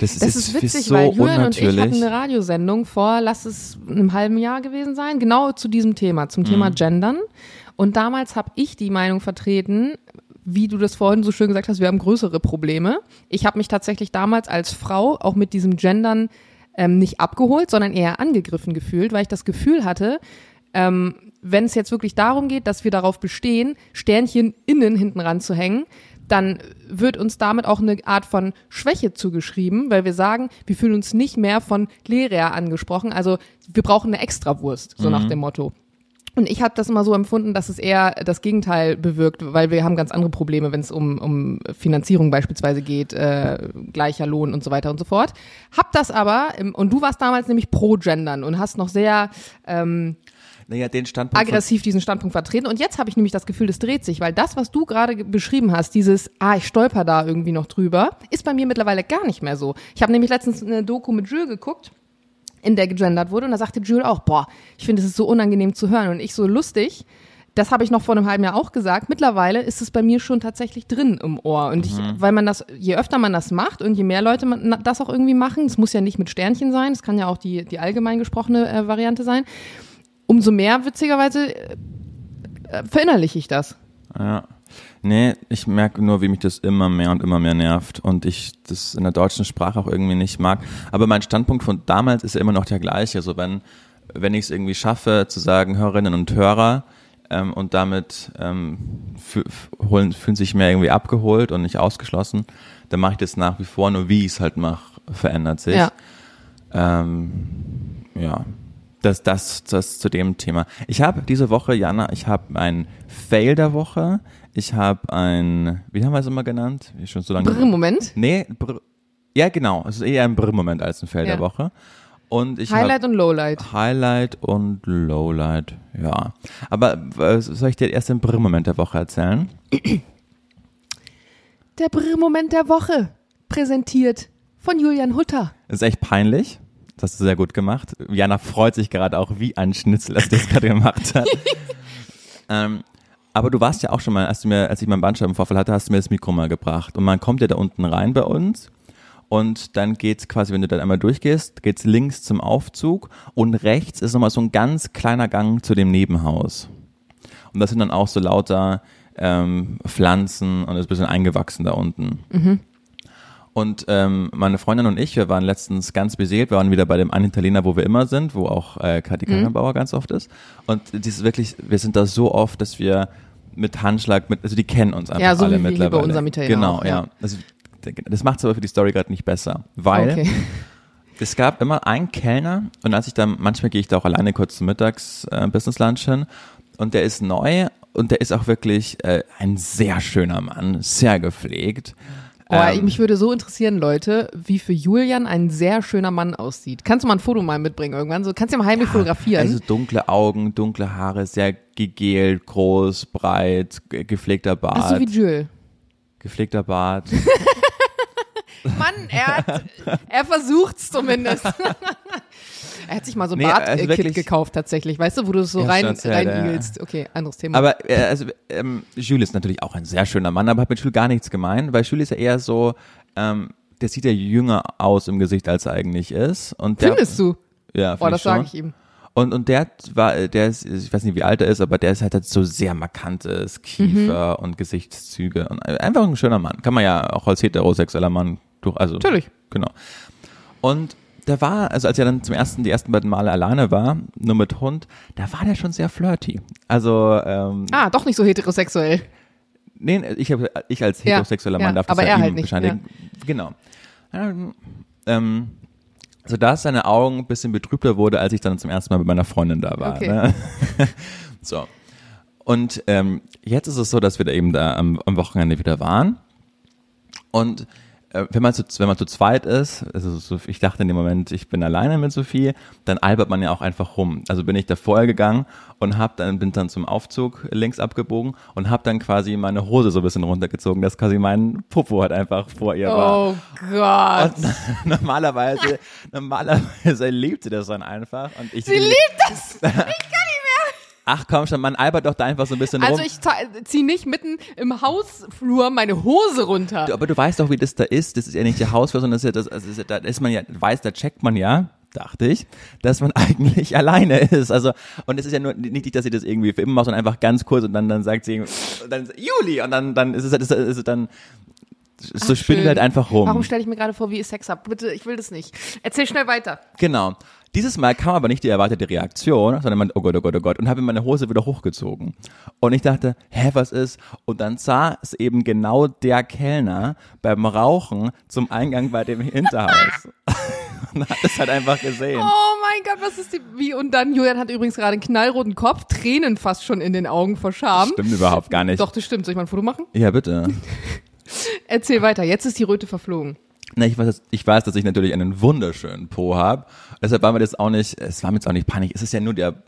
das, das ist witzig, so weil Julian und ich hatten eine Radiosendung vor, lass es einem halben Jahr gewesen sein, genau zu diesem Thema, zum Mhm. Thema Gendern. Und damals habe ich die Meinung vertreten, wie du das vorhin so schön gesagt hast, wir haben größere Probleme. Ich habe mich tatsächlich damals als Frau auch mit diesem Gendern ähm, nicht abgeholt, sondern eher angegriffen gefühlt, weil ich das Gefühl hatte, ähm, wenn es jetzt wirklich darum geht, dass wir darauf bestehen, Sternchen innen hinten ranzuhängen, dann wird uns damit auch eine Art von Schwäche zugeschrieben, weil wir sagen, wir fühlen uns nicht mehr von Lehrer angesprochen. Also wir brauchen eine Extrawurst, so nach dem Motto. Und ich habe das immer so empfunden, dass es eher das Gegenteil bewirkt, weil wir haben ganz andere Probleme, wenn es um, um Finanzierung beispielsweise geht, äh, gleicher Lohn und so weiter und so fort. Hab das aber, im, und du warst damals nämlich pro Gendern und hast noch sehr ähm, Naja, den Standpunkt aggressiv diesen Standpunkt vertreten. Und jetzt habe ich nämlich das Gefühl, das dreht sich, weil das, was du gerade ge- beschrieben hast, dieses, ah, ich stolper da irgendwie noch drüber, ist bei mir mittlerweile gar nicht mehr so. Ich habe nämlich letztens eine Doku mit Jules geguckt, in der gegendert wurde, und da sagte Jules auch, boah, ich finde, es ist so unangenehm zu hören. Und ich so lustig. Das habe ich noch vor einem halben Jahr auch gesagt. Mittlerweile ist es bei mir schon tatsächlich drin im Ohr. Und ich, weil man das, je öfter man das macht und je mehr Leute man, das auch irgendwie machen, es muss ja nicht mit Sternchen sein, es kann ja auch die, die allgemein gesprochene äh, Variante sein, umso mehr witzigerweise äh, verinnerliche ich das. Ja. Nee, ich merke nur, wie mich das immer mehr und immer mehr nervt und ich das in der deutschen Sprache auch irgendwie nicht mag. Aber mein Standpunkt von damals ist ja immer noch der gleiche. So wenn, wenn ich es irgendwie schaffe, zu sagen, Hörerinnen und Hörer, ähm, und damit ähm, holen, fühlen sich mehr irgendwie abgeholt und nicht ausgeschlossen, dann mache ich das nach wie vor, nur wie ich es halt mache, verändert sich. Ja. Ähm, ja, das, das, das zu dem Thema. Ich habe diese Woche, Jana, ich habe ein Fail der Woche. Ich habe ein, wie haben wir es immer genannt? Schon so lange. Brr, Moment. Nee, Brr, ja genau. Es ist eher ein Brr-Moment als ein Fail Ja. der Woche. Und ich Highlight und Lowlight. Highlight und Lowlight, ja. Aber äh, soll ich dir erst den Brr-Moment der Woche erzählen? Der Brr-Moment der Woche. Präsentiert von Julian Hutter. Ist echt peinlich. Das hast du sehr gut gemacht. Jana freut sich gerade auch wie ein Schnitzel, sie das gerade gemacht hat. ähm, aber du warst ja auch schon mal, als, du mir, als ich meinen Bandscheibenvorfall hatte, hast du mir das Mikro mal gebracht. Und man kommt ja da unten rein bei uns. Und dann geht's quasi, wenn du dann einmal durchgehst, geht's links zum Aufzug und rechts ist nochmal so ein ganz kleiner Gang zu dem Nebenhaus. Und das sind dann auch so lauter ähm, Pflanzen und ist ein bisschen eingewachsen da unten. Und ähm, meine Freundin und ich, wir waren letztens ganz beseelt, wir waren wieder bei dem einen Italiener, wo wir immer sind, wo auch äh, Kathi Kangenbauer ganz oft ist. Und das ist wirklich, wir sind da so oft, dass wir mit Handschlag, mit, also die kennen uns einfach Ja, so alle wie mittlerweile. bei unserem Italiener Genau, auch, ja. ja. Also, das macht es aber für die Story gerade nicht besser, weil Okay. es gab immer einen Kellner und als ich dann, manchmal gehe ich da auch alleine kurz zum Mittags äh, Business Lunch hin und der ist neu und der ist auch wirklich äh, ein sehr schöner Mann, sehr gepflegt. Oh, Ähm, mich würde so interessieren, Leute, wie für Julian ein sehr schöner Mann aussieht. Kannst du mal ein Foto mal mitbringen irgendwann? So, kannst du ja mal heimlich fotografieren? Also dunkle Augen, dunkle Haare, sehr gegelt, groß, breit, ge- gepflegter Bart. Ach so wie Jules. gepflegter Bart. Mann, er, hat, er versucht's zumindest. Er hat sich mal so ein Nee, Bart also äh, gekauft tatsächlich, weißt du, wo du es so Ja, rein erzählt, ja. Okay, anderes Thema. Aber äh, also, ähm, Jules ist natürlich auch ein sehr schöner Mann, aber hat mit Jules gar nichts gemeint, weil Jules ist ja eher so, ähm, der sieht ja jünger aus im Gesicht, als er eigentlich ist. Und der, Findest du? Ja, Oh, find das schon. sage ich ihm. Und, und der war, der ist, ich weiß nicht, wie alt er ist, aber der ist halt, halt so sehr markantes Kiefer Mhm. und Gesichtszüge und einfach ein schöner Mann. Kann man ja auch als heterosexueller Mann durch, also. Natürlich. Genau. Und der war, also als er dann zum ersten, die ersten beiden Male alleine war, nur mit Hund, da war der schon sehr flirty. Also, ähm, Ah, doch nicht so heterosexuell. Nee, ich, hab, ich als Ja, heterosexueller Mann ja, darf das aber ja er halt nicht, bescheinigen. Genau. Ähm, so dass seine Augen ein bisschen betrübter wurde, als ich dann zum ersten Mal mit meiner Freundin da war. Okay. Ne? so. Und ähm, jetzt ist es so, dass wir da eben da am, am Wochenende wieder waren. Und wenn man, zu, wenn man zu zweit ist, also so, ich dachte in dem Moment, ich bin alleine mit Sophie, dann albert man ja auch einfach rum. Also bin ich da vorher gegangen und hab dann, bin dann zum Aufzug links abgebogen und habe dann quasi meine Hose so ein bisschen runtergezogen, dass quasi mein Popo halt einfach vor ihr war. Oh Gott. Und normalerweise, normalerweise liebt sie das dann einfach. Und ich Sie liebt das. Ich kann. Ach komm schon, man albert doch da einfach so ein bisschen Also rum. ich ziehe nicht mitten im Hausflur meine Hose runter. Du, aber du weißt doch, wie das da ist. Das ist ja nicht der Hausflur, sondern das ist ja das, also ist ja, da ist man ja, weiß, da checkt man ja, dachte ich, dass man eigentlich alleine ist. Also, und es ist ja nur nicht, dass sie das irgendwie für immer macht, sondern einfach ganz kurz und dann, dann sagt sie, dann Juli und dann, dann ist es, ist es, ist es dann, so Ach, spinnt schön. halt einfach rum. Warum stelle ich mir gerade vor, wie ich Sex hab? Bitte, ich will das nicht. Erzähl schnell weiter. Genau. Dieses Mal kam aber nicht die erwartete Reaktion, sondern man, oh Gott, oh Gott, oh Gott, und habe meine Hose wieder hochgezogen. Und ich dachte, hä, was ist? Und dann saß eben genau der Kellner beim Rauchen zum Eingang bei dem Hinterhaus. und hat das halt einfach gesehen. Oh mein Gott, was ist die, wie? Und dann, Julian hat übrigens gerade einen knallroten Kopf, Tränen fast schon in den Augen vor Scham. Stimmt überhaupt gar nicht. Doch, das stimmt. Soll ich mal ein Foto machen? Ja, bitte. Erzähl weiter. Jetzt ist die Röte verflogen. Na, ich weiß, dass- ich weiß, dass ich natürlich einen wunderschönen Po habe. Deshalb war mir das auch nicht, es war mir jetzt auch nicht panisch. Es ist ja nur der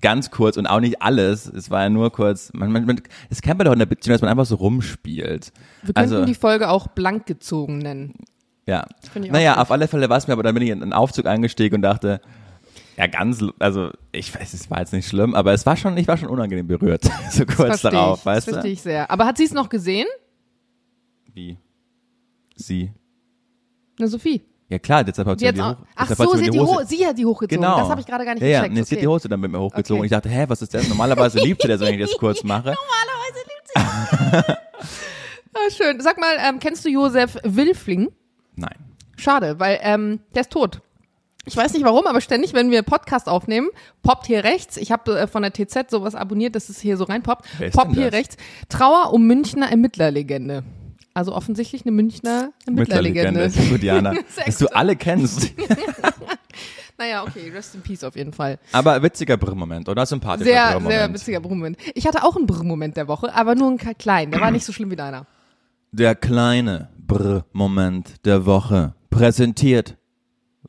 ganz kurz und auch nicht alles. Es war ja nur kurz, man, man, man das kennt man doch in der Beziehung, dass man einfach so rumspielt. Wir könnten also, die Folge auch blank gezogen nennen. ja. Naja, gut. auf alle Fälle war es mir, aber dann bin ich in einen Aufzug eingestiegen und dachte, ja, ganz, also ich weiß, es war jetzt nicht schlimm, aber es war schon, ich war schon unangenehm berührt, so kurz darauf, ich. weißt das du? verstehe ich sehr. Aber hat sie es noch gesehen? Wie? Sie. Na, Sophie. Ja klar, deshalb hat sie, die auch, hoch, ach so, sie, die Hose, Ho sie hat die hochgezogen. Genau. Das habe ich gerade gar nicht ja, ja, gecheckt. nee, sie hat die okay. Hose dann mit mir hochgezogen. Okay. Ich dachte, hä, was ist das? Normalerweise liebt sie das, wenn ich das kurz mache. Normalerweise liebt sie. ah, schön. Sag mal, ähm, kennst du Josef Wilfling? Nein. Schade, weil ähm, der ist tot. Ich weiß nicht warum, aber ständig, wenn wir Podcast aufnehmen, poppt hier rechts, ich habe äh, von der TZ sowas abonniert, dass es hier so reinpoppt, poppt hier das? rechts, Trauer um Münchner Ermittlerlegende. Also offensichtlich eine Münchner Ermittlerlegende. Mittlerlegende. Gut, Jana. Sehr dass du alle kennst. Naja, okay, rest in peace auf jeden Fall. Aber witziger Brr-Moment, oder? Sympathischer Sehr, Brr-Moment. sehr witziger Brummoment. Ich hatte auch einen Brummoment der Woche, aber nur einen kleinen. Der war nicht so schlimm wie deiner. Der kleine Brr-Moment der Woche. Präsentiert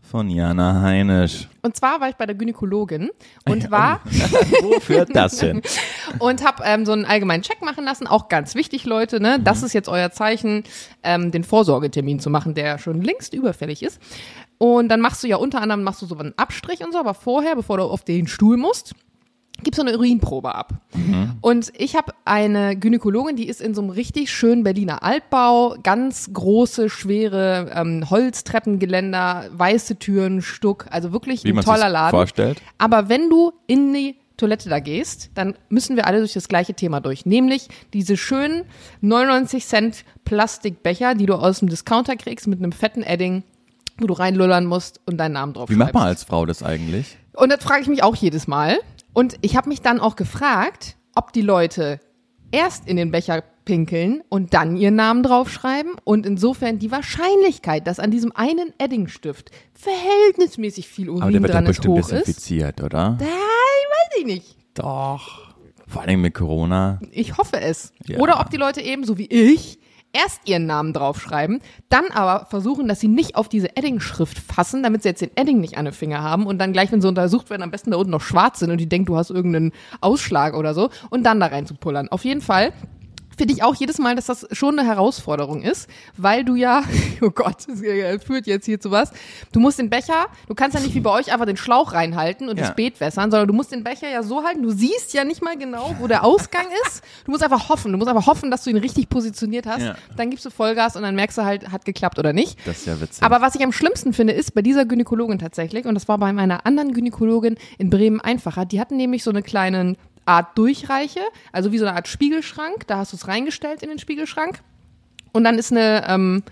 von Jana Heinisch. Und zwar war ich bei der Gynäkologin und war Wo führt das hin? und habe ähm, so einen allgemeinen Check machen lassen. Auch ganz wichtig, Leute. Ne, das ist jetzt euer Zeichen, ähm, den Vorsorgetermin zu machen, der schon längst überfällig ist. Und dann machst du ja unter anderem machst du so einen Abstrich und so, aber vorher, bevor du auf den Stuhl musst, gibst du eine Urinprobe ab. Und ich habe eine Gynäkologin, die ist in so einem richtig schönen Berliner Altbau, ganz große, schwere ähm, Holztreppengeländer, weiße Türen, Stuck, also wirklich Wie ein toller Laden. vorstellt. Aber wenn du in die Toilette da gehst, dann müssen wir alle durch das gleiche Thema durch. Nämlich diese schönen 99 Cent Plastikbecher, die du aus dem Discounter kriegst mit einem fetten Edding, wo du reinlullern musst und deinen Namen drauf Wie macht man als Frau das eigentlich? Und das frage ich mich auch jedes Mal. Und ich habe mich dann auch gefragt, ob die Leute erst in den Becher pinkeln und dann ihren Namen draufschreiben und insofern die Wahrscheinlichkeit, dass an diesem einen Eddingstift verhältnismäßig viel Aber der Urin wird dran ist, bestimmt hoch ist. desinfiziert, oder? Da weiß ich nicht. Doch. Vor allem mit Corona. Ich hoffe es. Ja. Oder ob die Leute eben, so wie ich, erst ihren Namen draufschreiben, dann aber versuchen, dass sie nicht auf diese Edding-Schrift fassen, damit sie jetzt den Edding nicht an den Finger haben und dann gleich, wenn sie untersucht werden, am besten da unten noch schwarz sind und die denken, du hast irgendeinen Ausschlag oder so und dann da rein zu pullern. Auf jeden Fall finde ich auch jedes Mal, dass das schon eine Herausforderung ist, weil du ja, oh Gott, das äh, führt jetzt hier zu was. Du musst den Becher, du kannst ja nicht wie bei euch einfach den Schlauch reinhalten und Ja. das Beet wässern, sondern du musst den Becher ja so halten, du siehst ja nicht mal genau, wo der Ausgang ist. Du musst einfach hoffen, du musst einfach hoffen, dass du ihn richtig positioniert hast. Ja. Dann gibst du Vollgas und dann merkst du halt, hat geklappt oder nicht. Das ist ja witzig. Aber was ich am schlimmsten finde, ist bei dieser Gynäkologin tatsächlich, und das war bei meiner anderen Gynäkologin in Bremen einfacher, die hatten nämlich so eine kleine Art Durchreiche, also wie so eine Art Spiegelschrank, da hast du es reingestellt in den Spiegelschrank. Und dann ist eine, ähm,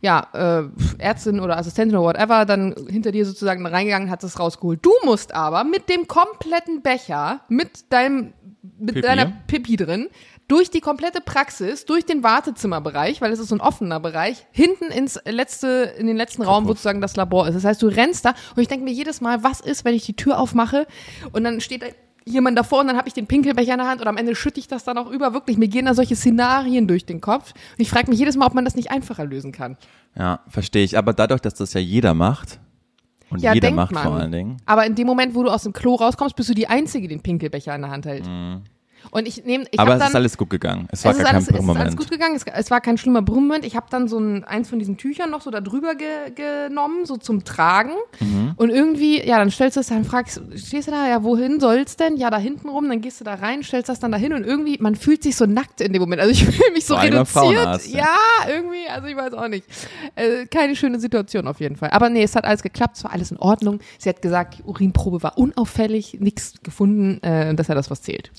ja, äh, Ärztin oder Assistentin oder whatever dann hinter dir sozusagen reingegangen, hat es rausgeholt. Du musst aber mit dem kompletten Becher, mit deinem, mit Pipi. deiner Pipi drin, durch die komplette Praxis, durch den Wartezimmerbereich, weil es ist so ein offener Bereich, hinten ins letzte, in den letzten Raum, wo sozusagen das Labor ist. Das heißt, du rennst da und ich denke mir jedes Mal, was ist, wenn ich die Tür aufmache und dann steht da jemand davor und dann habe ich den Pinkelbecher in der Hand und am Ende schütte ich das dann auch über. Wirklich, mir gehen da solche Szenarien durch den Kopf und ich frage mich jedes Mal, ob man das nicht einfacher lösen kann. ja, verstehe ich. Aber dadurch, dass das ja jeder macht, und Ja, jeder macht man. vor allen Dingen, Aber in dem Moment, wo du aus dem Klo rauskommst, bist du die Einzige, die den Pinkelbecher in der Hand hält. Und ich nehme, ich aber es dann, ist alles gut gegangen. Es war es gar alles, kein es ist alles gut gegangen. Es, es war kein schlimmer Brummmoment. Ich habe dann so ein, eins von diesen Tüchern noch so da drüber ge, genommen, so zum Tragen. Mhm. Und irgendwie, ja, dann stellst du es dann, fragst, stehst du da, ja, wohin soll's denn? Ja, da hinten rum, dann gehst du da rein, stellst das dann da hin und irgendwie, man fühlt sich so nackt in dem Moment. Also ich fühle mich so Vor reduziert. Ja, irgendwie, also ich weiß auch nicht. Äh, keine schöne Situation auf jeden Fall. Aber nee, es hat alles geklappt, es war alles in Ordnung. Sie hat gesagt, die Urinprobe war unauffällig, nichts gefunden, äh, das ist ja das, was zählt.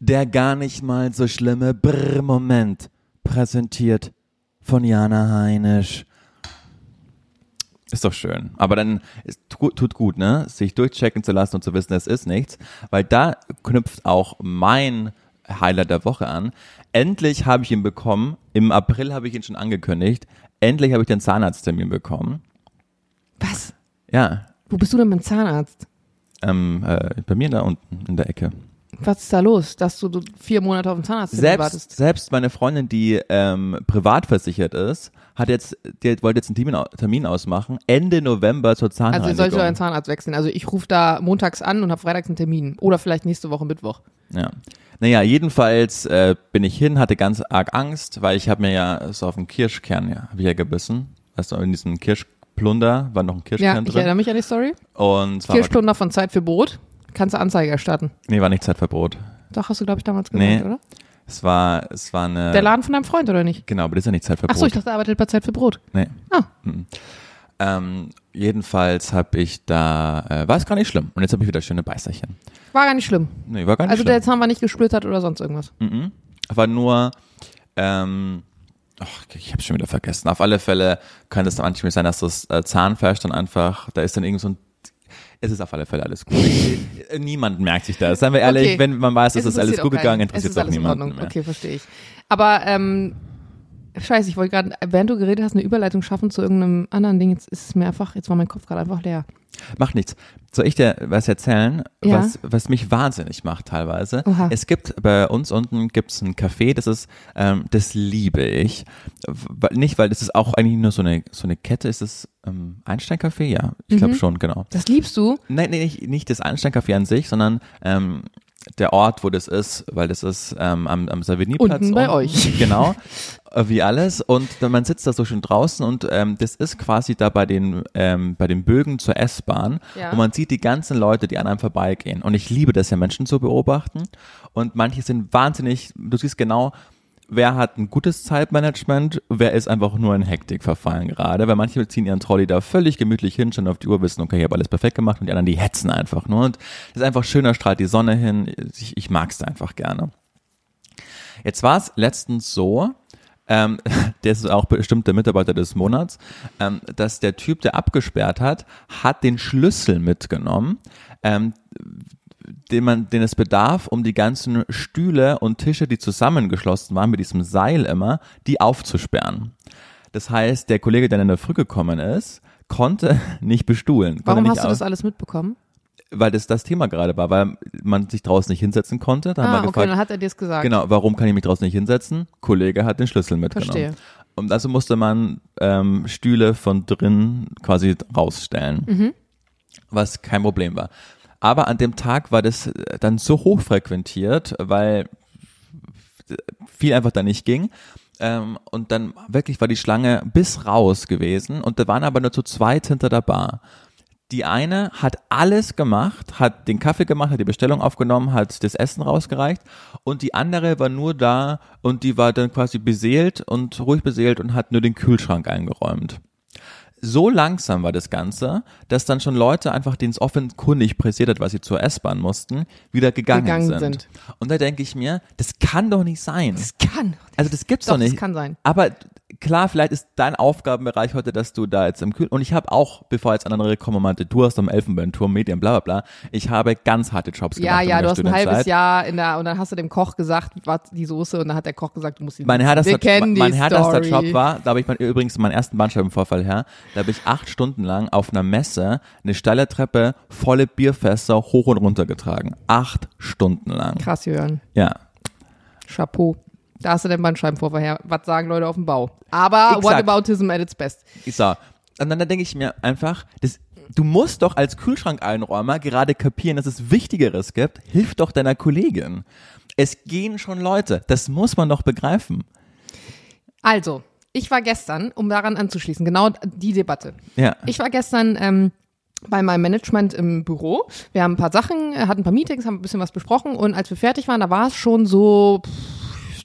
Der gar nicht mal so schlimme Brr-Moment, präsentiert von Jana Heinisch. Ist doch schön. Aber dann ist, tu- tut gut, ne? Sich durchchecken zu lassen und zu wissen, es ist nichts. Weil da knüpft auch mein Highlight der Woche an. Endlich habe ich ihn bekommen. Im April habe ich ihn schon angekündigt. Endlich habe ich den Zahnarzttermin bekommen. Was? Ja, Wo bist du denn beim Zahnarzt? ähm, äh, bei mir da unten in der Ecke. Was ist da los, dass du vier Monate auf den Zahnarzt Selbst, wartest? selbst meine Freundin, die ähm, privat versichert ist, hat jetzt, die wollte jetzt einen Termin, au- Termin ausmachen, Ende November zur Also ihr Zahnreinigung. solltet euren Zahnarzt wechseln. Also ich rufe da montags an und habe freitags einen Termin. Oder vielleicht nächste Woche Mittwoch. ja. Naja, jedenfalls äh, bin ich hin, hatte ganz arg Angst, weil ich habe mir ja so auf den Kirschkern, ja, habe ich ja gebissen. Weißt du, in diesem Kirschplunder war noch ein Ja, Kirschkern ich drin. erinnere mich an die Story. Und Kirschplunder von Zeit für Brot. Kannst du Anzeige erstatten. nee, war nicht Zeitverbot. Doch, hast du, glaube ich, damals gesagt, Nee. oder? Es war, es war eine, Der Laden von deinem Freund, oder nicht? genau, aber das ist ja nicht Zeitverbot. Ach so, ich dachte, er arbeitet bei Zeit für Brot. Nee. Ah. Mhm. Ähm, jedenfalls habe ich da, äh, war es gar nicht schlimm. Und jetzt habe ich wieder schöne Beißerchen. War gar nicht schlimm. Nee, war gar nicht Also schlimm. der Zahn war nicht gesplittert oder sonst irgendwas. Mhm. Aber nur, ähm, ach, ich habe schon wieder vergessen. Auf alle Fälle kann es manchmal sein, dass das äh, Zahnfleisch dann einfach, da ist dann irgend so ein, es ist auf alle Fälle alles gut. Äh, niemand merkt sich das. Seien wir ehrlich, Okay. wenn man weiß, es, ist alles gut gegangen, interessiert es ist auch niemanden mehr. Okay, verstehe ich. Aber, ähm, scheiße, ich wollte gerade, während du geredet hast, eine Überleitung schaffen zu irgendeinem anderen Ding. Jetzt ist es mir einfach, jetzt war mein Kopf gerade einfach leer. Macht nichts. Soll ich dir was erzählen, Ja. was, was mich wahnsinnig macht teilweise? Oha. Es gibt bei uns unten gibt's ein Café, das ist, ähm, das liebe ich. Nicht, weil das ist auch eigentlich nur so eine, so eine Kette. Ist es ähm, Einstein-Café? Ja, ich glaube Mhm. schon, genau. Das liebst du? Nein, nee, nicht, nicht das Einstein-Café an sich, sondern ähm, der Ort, wo das ist, weil das ist ähm, am, am Savigny-Platz. Unten bei euch. Genau, wie alles. Und dann- man sitzt da so schön draußen und ähm, das ist quasi da bei den, ähm, bei den Bögen zur S-Bahn. Ja. Und man sieht die ganzen Leute, die an einem vorbeigehen. Und ich liebe das ja, Menschen zu beobachten. Und manche sind wahnsinnig, du siehst genau, wer hat ein gutes Zeitmanagement, wer ist einfach nur in Hektik verfallen gerade, weil manche ziehen ihren Trolley da völlig gemütlich hin, schon auf die Uhr wissen, okay, ich habe alles perfekt gemacht und die anderen, die hetzen einfach nur und das ist einfach schöner, strahlt die Sonne hin, ich, ich mag es einfach gerne. Jetzt war es letztens so, ähm, der ist auch bestimmt der Mitarbeiter des Monats, ähm, dass der Typ, der abgesperrt hat, hat den Schlüssel mitgenommen, ähm, den man, den es bedarf, um die ganzen Stühle und Tische, die zusammengeschlossen waren mit diesem Seil immer, die aufzusperren. Das heißt, der Kollege, der in der Früh gekommen ist, konnte nicht bestuhlen. Warum nicht hast du das alles mitbekommen? Weil das das Thema gerade war, weil man sich draußen nicht hinsetzen konnte. Da haben Ah, wir okay, gefragt, dann hat er dir es gesagt. Genau, warum kann ich mich draußen nicht hinsetzen? Kollege hat den Schlüssel mitgenommen. Verstehe. Und also musste man ähm, Stühle von drin quasi rausstellen, Mhm. was kein Problem war. Aber an dem Tag war das äh, dann so hoch frequentiert, weil viel einfach da nicht ging. Ähm, und dann wirklich war die Schlange bis raus gewesen und da waren aber nur zu zweit hinter der Bar. Die eine hat alles gemacht, hat den Kaffee gemacht, hat die Bestellung aufgenommen, hat das Essen rausgereicht und die andere war nur da und die war dann quasi beseelt und ruhig beseelt und hat nur den Kühlschrank eingeräumt so langsam war das Ganze, dass dann schon Leute einfach, denen es offenkundig pressiert hat, weil sie zur S-Bahn mussten, wieder gegangen, Gegangen sind. sind. Und da denke ich mir, das kann doch nicht sein. Das kann. Also das gibt's Doch, doch nicht. das kann sein. Aber klar, vielleicht ist dein Aufgabenbereich heute, dass du da jetzt im Kühl und ich habe auch, bevor jetzt gekommen und meinte, du hast am Elfenbeinturm Medien, bla bla bla, ich habe ganz harte Jobs Ja, gemacht. ja, meiner du hast ein halbes Jahr in der, und dann hast du dem Koch gesagt, was die Soße, und dann hat der Koch gesagt, du musst die Mein härtester, mein härtester Story. Job war, da habe ich mein, übrigens meinen ersten Bandscheibenvorfall her, da habe ich acht Stunden lang auf einer Messe eine steile Treppe, volle Bierfässer hoch und runter getragen. Acht Stunden lang. Krass, Jörn. Ja. Chapeau. Da hast du den Bandscheibenvorfall her. Was sagen Leute auf dem Bau? Aber Exakt. Whataboutism at its best. So. Und dann, denke ich mir einfach, das, du musst doch als Kühlschrankeinräumer gerade kapieren, dass es Wichtigeres gibt. Hilf doch deiner Kollegin. Es gehen schon Leute. Das muss man doch begreifen. Also, ich war gestern, um daran anzuschließen, genau die Debatte. Ja. Ich war gestern ähm, bei meinem Management im Büro. Wir haben ein paar Sachen, äh, hatten ein paar Meetings, haben ein bisschen was besprochen und als wir fertig waren, da war es schon so pff,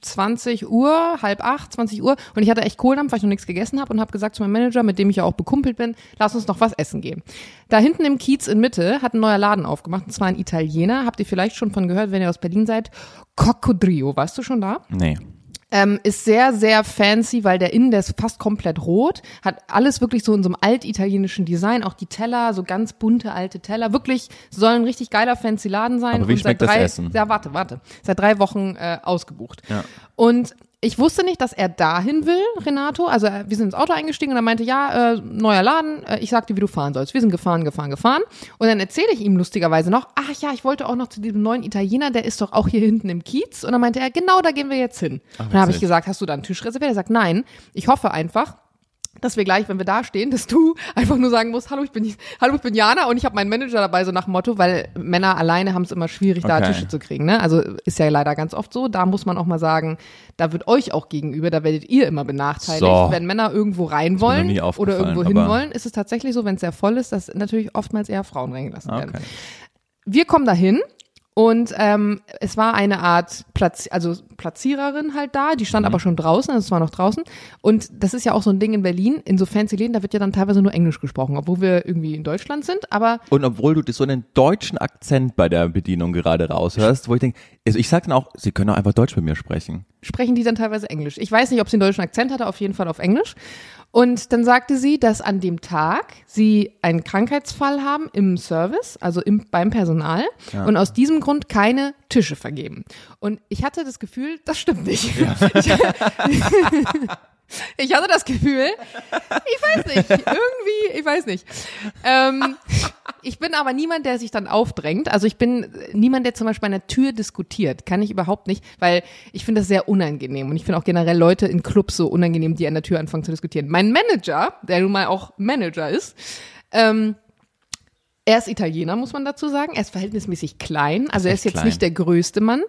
20 Uhr, halb acht, 20 Uhr und ich hatte echt Kohldampf, weil ich noch nichts gegessen habe und habe gesagt zu meinem Manager, mit dem ich ja auch bekumpelt bin, lass uns noch was essen gehen. Da hinten im Kiez in Mitte hat ein neuer Laden aufgemacht, und zwar ein Italiener, habt ihr vielleicht schon von gehört, wenn ihr aus Berlin seid, Coccodrillo, warst du schon da? Nee. Ähm, ist sehr, sehr fancy, weil der Innen, der ist fast komplett rot, hat alles wirklich so in so einem altitalienischen Design, auch die Teller, so ganz bunte alte Teller, wirklich soll ein richtig geiler fancy Laden sein. Aber wie und seit schmeckt das drei, Essen? Ja, warte, warte. Seit drei Wochen äh, ausgebucht. Ja. Und ich wusste nicht, dass er dahin will, Renato. Also äh, wir sind ins Auto eingestiegen und er meinte, ja, äh, neuer Laden, äh, ich sag dir, wie du fahren sollst. Wir sind gefahren, gefahren, gefahren. Und dann erzähle ich ihm lustigerweise noch, ach ja, ich wollte auch noch zu diesem neuen Italiener, der ist doch auch hier hinten im Kiez. Und dann meinte er, genau, da gehen wir jetzt hin. und dann habe ich gesagt, hast du da einen Tisch reserviert? Er sagt, nein. Ich hoffe einfach, dass wir gleich, wenn wir da stehen, dass du einfach nur sagen musst, hallo, ich bin, hallo, ich bin Jana und ich habe meinen Manager dabei, so nach dem Motto, weil Männer alleine haben es immer schwierig, da Okay. Tische zu kriegen. Ne? Also ist ja leider ganz oft so. Da muss man auch mal sagen, da wird euch auch gegenüber, da werdet ihr immer benachteiligt. So. Wenn Männer irgendwo rein wollen oder irgendwo hin wollen, ist es tatsächlich so, wenn es sehr voll ist, dass natürlich oftmals eher Frauen reingelassen werden Okay. wir kommen dahin und ähm, es war eine Art Platz, also Platziererin halt da, die Mhm. stand aber schon draußen, also es war noch draußen. Und das ist ja auch so ein Ding in Berlin, in so fancy Läden, da wird ja dann teilweise nur Englisch gesprochen, obwohl wir irgendwie in Deutschland sind, aber Und obwohl du so einen deutschen Akzent bei der Bedienung gerade raushörst, wo ich denke, also ich sag dann auch, sie können auch einfach Deutsch mit mir sprechen. sprechen die dann teilweise Englisch. Ich weiß nicht, ob sie einen deutschen Akzent hatte, auf jeden Fall auf Englisch. Und dann sagte sie, dass an dem Tag sie einen Krankheitsfall haben im Service, also im, beim Personal, und aus diesem Grund keine Tische vergeben. Und ich hatte das Gefühl, das stimmt nicht. Ich, ich hatte das Gefühl, ich weiß nicht, irgendwie, ich weiß nicht. Ähm, ich bin aber niemand, der sich dann aufdrängt. Also ich bin niemand, der zum Beispiel an der Tür diskutiert. Kann ich überhaupt nicht, weil ich finde das sehr unangenehm. Und ich finde auch generell Leute in Clubs so unangenehm, die an der Tür anfangen zu diskutieren. Mein Manager, der nun mal auch Manager ist, ähm, er ist Italiener, muss man dazu sagen. Er ist verhältnismäßig klein. Also er ist jetzt klein. nicht der größte Mann.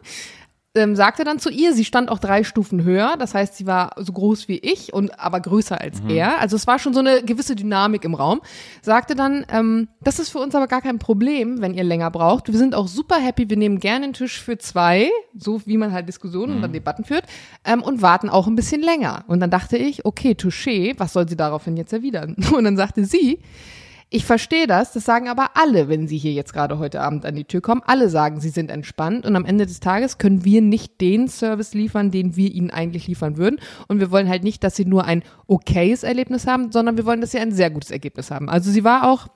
Ähm, sagte dann zu ihr, sie stand auch drei Stufen höher. Das heißt, sie war so groß wie ich und aber größer als Mhm. er. Also es war schon so eine gewisse Dynamik im Raum. Sagte dann, ähm, das ist für uns aber gar kein Problem, wenn ihr länger braucht. Wir sind auch super happy. Wir nehmen gerne einen Tisch für zwei, so wie man halt Diskussionen und dann Debatten führt, ähm, und warten auch ein bisschen länger. Und dann dachte ich, okay, touché, was soll sie daraufhin jetzt erwidern? Und dann sagte sie, ich verstehe das, das sagen aber alle, wenn sie hier jetzt gerade heute Abend an die Tür kommen. Alle sagen, sie sind entspannt und am Ende des Tages können wir nicht den Service liefern, den wir ihnen eigentlich liefern würden. Und wir wollen halt nicht, dass sie nur ein okayes Erlebnis haben, sondern wir wollen, dass sie ein sehr gutes Ergebnis haben. Also sie war auch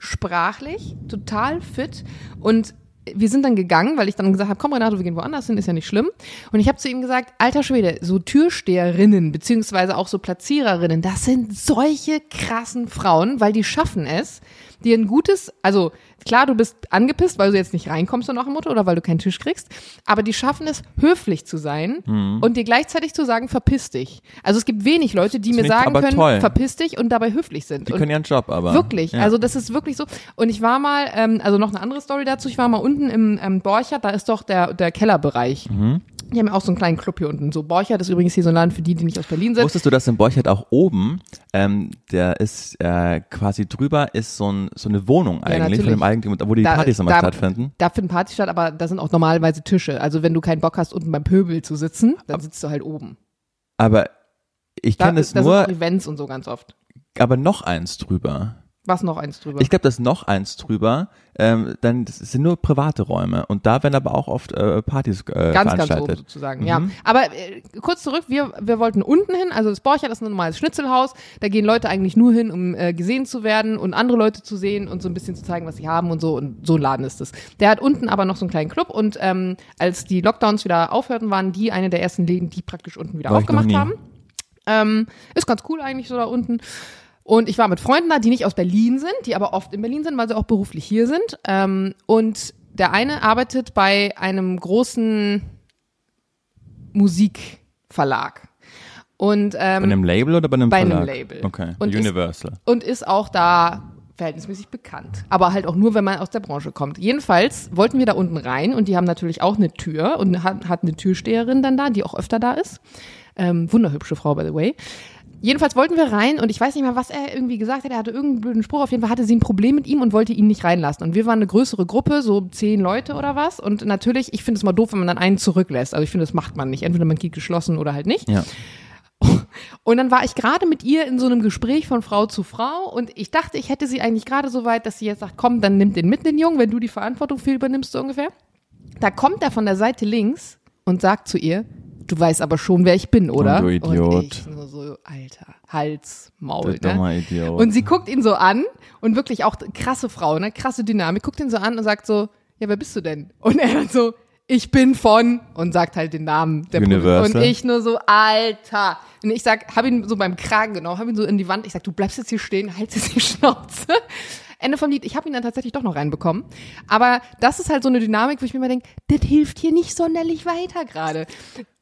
sprachlich total fit und wir sind dann gegangen, weil ich dann gesagt habe, komm Renato, wir gehen woanders hin, ist ja nicht schlimm. Und ich habe zu ihm gesagt, alter Schwede, so Türsteherinnen beziehungsweise auch so Platziererinnen, das sind solche krassen Frauen, weil die schaffen es, dir ein gutes, also klar, du bist angepisst, weil du jetzt nicht reinkommst so nach dem Motto oder weil du keinen Tisch kriegst, aber die schaffen es, höflich zu sein und dir gleichzeitig zu sagen, verpiss dich. Also es gibt wenig Leute, die mir finde ich sagen können, toll. verpiss dich und dabei höflich sind. Die und können ihren Job, aber. Wirklich, Ja. also das ist wirklich so. Und ich war mal, ähm, also noch eine andere Story dazu, ich war mal unten im ähm, Borchardt, da ist doch der, der Kellerbereich. Die haben ja auch so einen kleinen Club hier unten. So Borchert ist übrigens hier so ein Laden für die, die nicht aus Berlin sind. Wusstest du, dass in Borchert auch oben, ähm, der ist äh, quasi drüber, ist so, ein, so eine Wohnung eigentlich natürlich. von dem Eigentümer, wo die Da- Partys immer da- stattfinden? Da finden Partys statt, aber da sind auch normalerweise Tische. Also wenn du keinen Bock hast, unten beim Pöbel zu sitzen, dann sitzt du halt oben. Aber ich kenne es da sind nur, auch Events und so ganz oft. aber noch eins drüber. Was noch eins drüber? Ich glaube, das ist noch eins drüber. Ähm, dann das sind nur private Räume und da werden aber auch oft äh, Partys äh, ganz, ganz oben veranstaltet. sozusagen, ja. Aber äh, kurz zurück, wir, wir wollten unten hin, also das Borchert ist ein normales Schnitzelhaus, da gehen Leute eigentlich nur hin, um äh, gesehen zu werden und andere Leute zu sehen und so ein bisschen zu zeigen, was sie haben und so und so ein Laden ist es. Der hat unten aber noch so einen kleinen Club und ähm, als die Lockdowns wieder aufhörten, waren die eine der ersten Läden, die praktisch unten wieder War aufgemacht haben. Ähm, ist ganz cool eigentlich so da unten. Und ich war mit Freunden da, die nicht aus Berlin sind, die aber oft in Berlin sind, weil sie auch beruflich hier sind. Ähm, und der eine arbeitet bei einem großen Musikverlag. Und, Bei ähm, einem Label oder bei einem bei einem Verlag? Label. Okay, Und ist- Universal. und ist auch da verhältnismäßig bekannt. Aber halt auch nur, wenn man aus der Branche kommt. Jedenfalls wollten wir da unten rein und die haben natürlich auch eine Tür und hat, hat eine Türsteherin dann da, die auch öfter da ist. Ähm, wunderhübsche Frau, by the way. Jedenfalls wollten wir rein und ich weiß nicht mal, was er irgendwie gesagt hat. Er hatte irgendeinen blöden Spruch. Auf jeden Fall hatte sie ein Problem mit ihm und wollte ihn nicht reinlassen. Und wir waren eine größere Gruppe, so zehn Leute oder was. Und natürlich, ich finde es mal doof, wenn man dann einen zurücklässt. Also ich finde, das macht man nicht. Entweder man geht geschlossen oder halt nicht. Ja. Und dann war ich gerade mit ihr in so einem Gespräch von Frau zu Frau und ich dachte, ich hätte sie eigentlich gerade so weit, dass sie jetzt sagt, komm, dann nimm den mit, den Jungen, wenn du die Verantwortung für übernimmst, so ungefähr. Da kommt er von der Seite links und sagt zu ihr, du weißt aber schon, wer ich bin, oder? du Idiot. Und ich nur so, Alter, Hals, Maul, Du ne? Idiot. Und sie guckt ihn so an und wirklich auch krasse Frau, ne? Krasse Dynamik, guckt ihn so an und sagt so, ja, wer bist du denn? Und er dann so, ich bin von und sagt halt den Namen der Universal. Und ich nur so, Alter. Und ich sag, hab ihn so beim Kragen genommen, hab ihn so in die Wand. Ich sag, du bleibst jetzt hier stehen, halt jetzt die Schnauze. Ende vom Lied. Ich habe ihn dann tatsächlich doch noch reinbekommen. Aber das ist halt so eine Dynamik, wo ich mir immer denke, das hilft hier nicht sonderlich weiter gerade.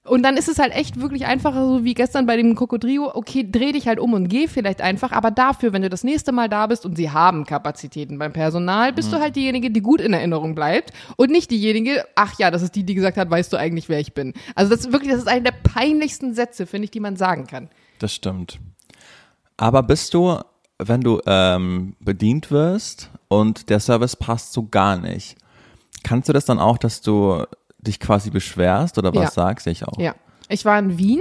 Und dann ist es halt echt wirklich einfacher, so wie gestern bei dem Cocodrio, okay, dreh dich halt um und geh vielleicht einfach, aber dafür, wenn du das nächste Mal da bist und sie haben Kapazitäten beim Personal, bist du halt diejenige, die gut in Erinnerung bleibt und nicht diejenige, ach ja, das ist die, die gesagt hat, weißt du eigentlich, wer ich bin. Also das ist wirklich, das ist eine der peinlichsten Sätze, finde ich, die man sagen kann. Das stimmt. Aber bist du, wenn du ähm, bedient wirst und der Service passt so gar nicht, kannst du das dann auch, dass du dich quasi beschwerst oder was Ja. sagst? Ich auch. Ja. Ich war in Wien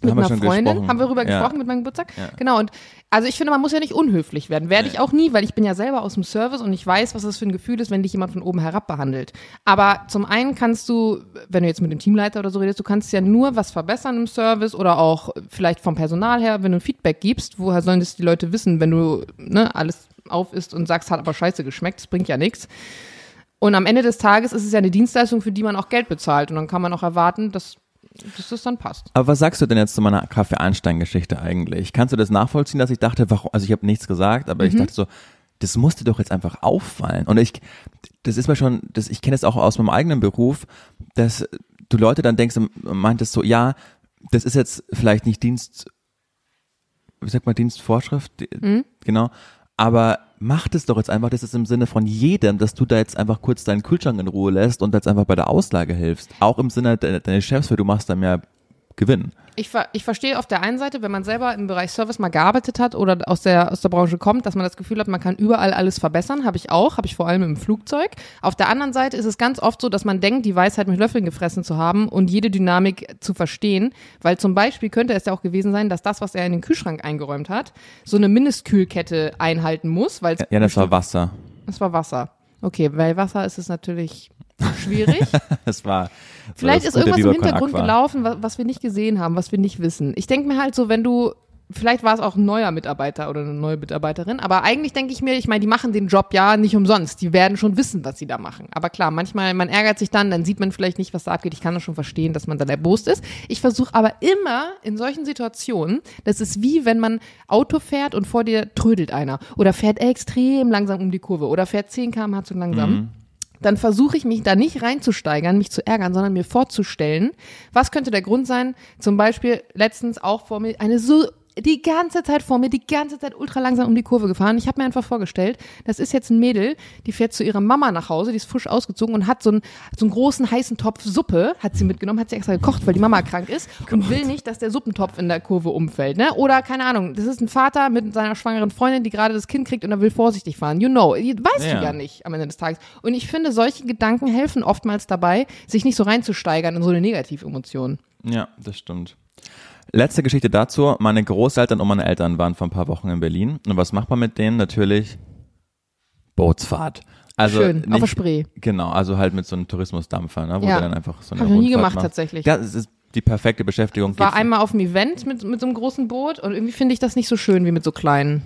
mit Haben einer Freundin, gesprochen. haben wir darüber Ja. gesprochen mit meinem Geburtstag. Ja. Genau, und also ich finde, man muss ja nicht unhöflich werden. Werde ich auch nie, weil ich bin ja selber aus dem Service und ich weiß, was das für ein Gefühl ist, wenn dich jemand von oben herab behandelt. Aber zum einen kannst du, wenn du jetzt mit dem Teamleiter oder so redest, du kannst ja nur was verbessern im Service oder auch vielleicht vom Personal her, wenn du ein Feedback gibst, woher sollen das die Leute wissen, wenn du ne, alles auf isst und sagst, hat aber scheiße geschmeckt, das bringt ja nichts. Und am Ende des Tages ist es ja eine Dienstleistung, für die man auch Geld bezahlt. Und dann kann man auch erwarten, dass, dass das dann passt. Aber was sagst du denn jetzt zu meiner Kaffee-Einstein-Geschichte eigentlich? Kannst du das nachvollziehen, dass ich dachte, warum, also ich habe nichts gesagt, aber Mhm. ich dachte so, das musste doch jetzt einfach auffallen. Und ich, das ist mir schon, das, ich kenne es auch aus meinem eigenen Beruf, dass du Leute dann denkst, meintest so, ja, das ist jetzt vielleicht nicht Dienst, wie sagt man, Dienstvorschrift, Mhm. genau, aber mach das doch jetzt einfach, das ist im Sinne von jedem, dass du da jetzt einfach kurz deinen Kühlschrank in Ruhe lässt und jetzt einfach bei der Auslage hilfst. Auch im Sinne de deines Chefs, weil du machst dann mehr Gewinn. Ich, ver ich verstehe auf der einen Seite, wenn man selber im Bereich Service mal gearbeitet hat oder aus der, aus der Branche kommt, dass man das Gefühl hat, man kann überall alles verbessern. Habe ich auch, habe ich vor allem im Flugzeug. Auf der anderen Seite ist es ganz oft so, dass man denkt, die Weisheit mit Löffeln gefressen zu haben und jede Dynamik zu verstehen. Weil zum Beispiel könnte es ja auch gewesen sein, dass das, was er in den Kühlschrank eingeräumt hat, so eine Mindestkühlkette einhalten muss, weil Ja, das war Wasser. das war Wasser. Okay, weil Wasser ist es natürlich schwierig. Das war. Vielleicht das ist irgendwas im Hintergrund gelaufen, was, was wir nicht gesehen haben, was wir nicht wissen. Ich denke mir halt so, wenn du, vielleicht war es auch ein neuer Mitarbeiter oder eine neue Mitarbeiterin, aber eigentlich denke ich mir, ich meine, die machen den Job ja nicht umsonst. Die werden schon wissen, was sie da machen. Aber klar, manchmal, man ärgert sich dann, dann sieht man vielleicht nicht, was da abgeht. Ich kann das schon verstehen, dass man dann erbost ist. Ich versuche aber immer in solchen Situationen, das ist wie wenn man Auto fährt und vor dir trödelt einer oder fährt extrem langsam um die Kurve oder fährt 10 km/h zu langsam dann versuche ich mich da nicht reinzusteigern, mich zu ärgern, sondern mir vorzustellen, was könnte der Grund sein, zum Beispiel letztens auch vor mir eine so die ganze Zeit vor mir, die ganze Zeit ultra langsam um die Kurve gefahren. Ich habe mir einfach vorgestellt, das ist jetzt ein Mädel, die fährt zu ihrer Mama nach Hause, die ist frisch ausgezogen und hat so einen, so einen großen heißen Topf Suppe, hat sie mitgenommen, hat sie extra gekocht, weil die Mama krank ist und will nicht, dass der Suppentopf in der Kurve umfällt. Ne? Oder keine Ahnung, das ist ein Vater mit seiner schwangeren Freundin, die gerade das Kind kriegt und er will vorsichtig fahren. You know, weißt Ja. du ja nicht am Ende des Tages. Und ich finde, solche Gedanken helfen oftmals dabei, sich nicht so reinzusteigern in so eine Negativemotion. Ja, das stimmt. Letzte Geschichte dazu. Meine Großeltern und meine Eltern waren vor ein paar Wochen in Berlin. Und was macht man mit denen? Natürlich Bootsfahrt. Also Schön, auf nicht, der Spree. Genau, also halt mit so einem Tourismusdampfer, ne, wo Ja. dann einfach so eine Hab ich noch nie gemacht, machst. tatsächlich. Ja, es ist die perfekte Beschäftigung. War Geht's- einmal auf einem Event mit, mit so einem großen Boot und irgendwie finde ich das nicht so schön wie mit so kleinen.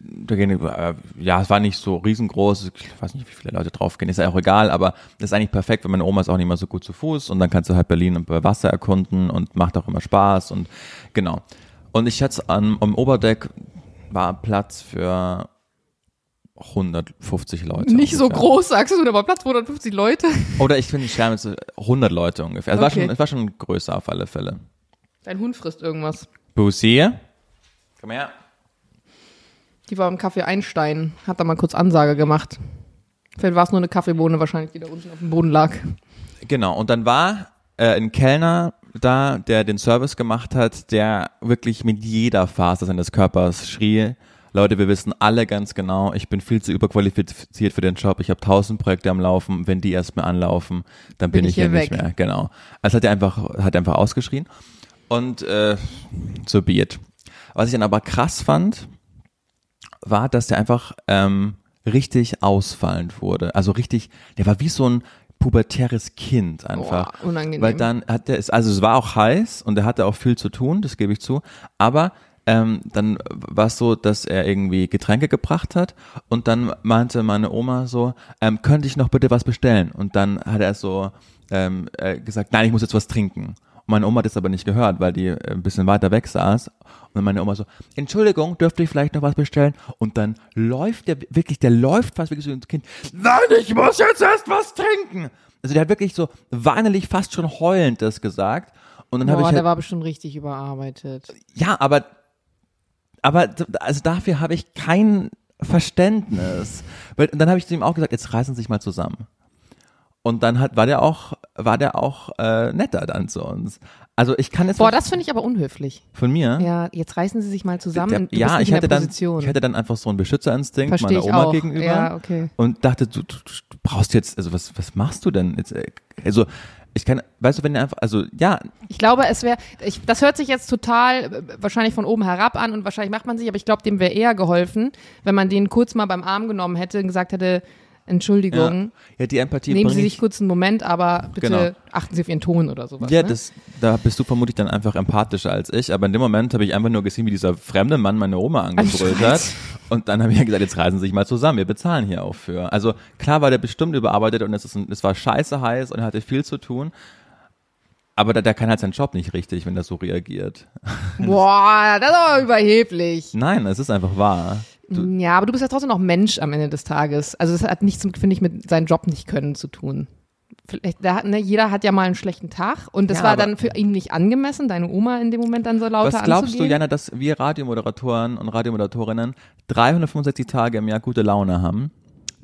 Da gehen, äh, ja, es war nicht so riesengroß, ich weiß nicht, wie viele Leute draufgehen, ist ja auch egal, aber das ist eigentlich perfekt, weil meine Oma ist auch nicht mehr so gut zu Fuß und dann kannst du halt Berlin bei Wasser erkunden und macht auch immer Spaß und genau. Und ich schätze, am, am Oberdeck war Platz für 150 Leute. Nicht so ungefähr. groß, sagst du, da war Platz 250 Leute. Oder ich finde, ich schwärme jetzt 100 Leute ungefähr. Es, war Okay. schon, es war schon größer auf alle Fälle. Dein Hund frisst irgendwas. Busi, komm her. Die war im Café Einstein, hat da mal kurz Ansage gemacht. Vielleicht war es nur eine Kaffeebohne wahrscheinlich, die da unten auf dem Boden lag. Genau, und dann war äh, ein Kellner da, der den Service gemacht hat, der wirklich mit jeder Phase seines Körpers schrie, Leute, wir wissen alle ganz genau, ich bin viel zu überqualifiziert für den Job, ich habe tausend Projekte am Laufen, wenn die erst mal anlaufen, dann bin, ich hier, nicht weg. mehr. Genau. Also hat er einfach, hat er einfach ausgeschrien und äh, so be it. Was ich dann aber krass fand, war, dass der einfach ähm, richtig ausfallend wurde. Also richtig, der war wie so ein pubertäres Kind einfach. Boah, unangenehm. Weil dann hat er es, also es war auch heiß und er hatte auch viel zu tun, das gebe ich zu. Aber ähm, dann war es so, dass er irgendwie Getränke gebracht hat und dann meinte meine Oma so, ähm, könnte ich noch bitte was bestellen? Und dann hat er so ähm, äh, gesagt, nein, ich muss jetzt was trinken. Und meine Oma hat das aber nicht gehört, weil die äh, ein bisschen weiter weg saß. Und dann meine Oma so, Entschuldigung, dürfte ich vielleicht noch was bestellen? Und dann läuft der wirklich, der läuft fast wirklich so ins Kind. Nein, ich muss jetzt erst was trinken. Also der hat wirklich so weinerlich, fast schon heulend das gesagt. Und dann habe ich der halt, war bestimmt richtig überarbeitet. ja, aber, aber also dafür habe ich kein Verständnis. Weil, und dann habe ich zu ihm auch gesagt, jetzt reißen Sie sich mal zusammen. Und dann hat, war der auch, war der auch äh, netter dann zu uns. Also ich kann jetzt Boah, das finde ich aber unhöflich. von mir. Ja, jetzt reißen sie sich mal zusammen. der, ja, ich hatte dann, ich hatte dann einfach so einen Beschützerinstinkt Verstehe meiner Oma auch. gegenüber Ja, okay. und dachte, du, du, du brauchst jetzt, also was, was machst du denn jetzt? Also ich kann, weißt du, wenn der einfach, also ja, Ich glaube, es wäre, das hört sich jetzt total äh, wahrscheinlich von oben herab an und wahrscheinlich macht man sich, aber ich glaube, dem wäre eher geholfen, wenn man den kurz mal beim Arm genommen hätte und gesagt hätte, Entschuldigung, ja, ja die Empathie nehmen Sie sich ich, kurz einen Moment, aber bitte Genau. achten Sie auf Ihren Ton oder sowas. Ja, ne? das, da bist du vermutlich dann einfach empathischer als ich, aber in dem Moment habe ich einfach nur gesehen, wie dieser fremde Mann meine Oma angebrüllt hat. Und dann habe ich ja gesagt, jetzt reisen Sie sich mal zusammen, wir bezahlen hier auch für. Also klar war der bestimmt überarbeitet und es, ist es war scheiße heiß und er hatte viel zu tun. Aber der, der kann halt seinen Job nicht richtig, wenn er so reagiert. Boah, das ist aber überheblich. Nein, es ist einfach wahr. Du, Ja, aber du bist ja trotzdem noch Mensch am Ende des Tages. Also es hat nichts, finde ich, mit seinem Job nicht können zu tun. Vielleicht, da, ne, jeder hat ja mal einen schlechten Tag und das Ja, war dann für ihn nicht angemessen, deine Oma in dem Moment dann so lauter was glaubst anzugehen. du, Jana, dass wir Radiomoderatoren und Radiomoderatorinnen 365 Tage im Jahr gute Laune haben?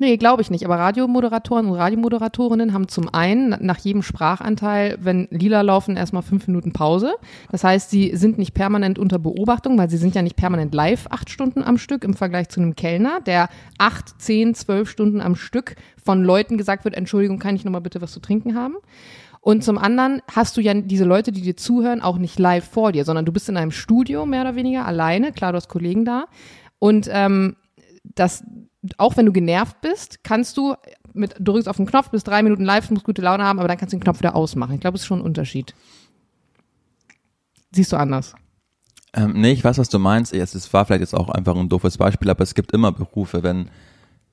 Nee, glaube ich nicht. Aber Radiomoderatoren und Radiomoderatorinnen haben zum einen nach jedem Sprachanteil, wenn Lila laufen, erstmal fünf Minuten Pause. Das heißt, sie sind nicht permanent unter Beobachtung, weil sie sind ja nicht permanent live acht Stunden am Stück im Vergleich zu einem Kellner, der acht, zehn, zwölf Stunden am Stück von Leuten gesagt wird, Entschuldigung, kann ich nochmal bitte was zu trinken haben? Und zum anderen hast du ja diese Leute, die dir zuhören, auch nicht live vor dir, sondern du bist in einem Studio mehr oder weniger alleine. Klar, du hast Kollegen da. Und ähm, das, auch wenn du genervt bist, kannst du mit, du drückst auf den Knopf, bis drei Minuten live, musst gute Laune haben, aber dann kannst du den Knopf wieder ausmachen. Ich glaube, es ist schon ein Unterschied. Siehst du anders? Ähm, nee, ich weiß, was du meinst. Es es war vielleicht jetzt auch einfach ein doofes Beispiel, aber es gibt immer Berufe, wenn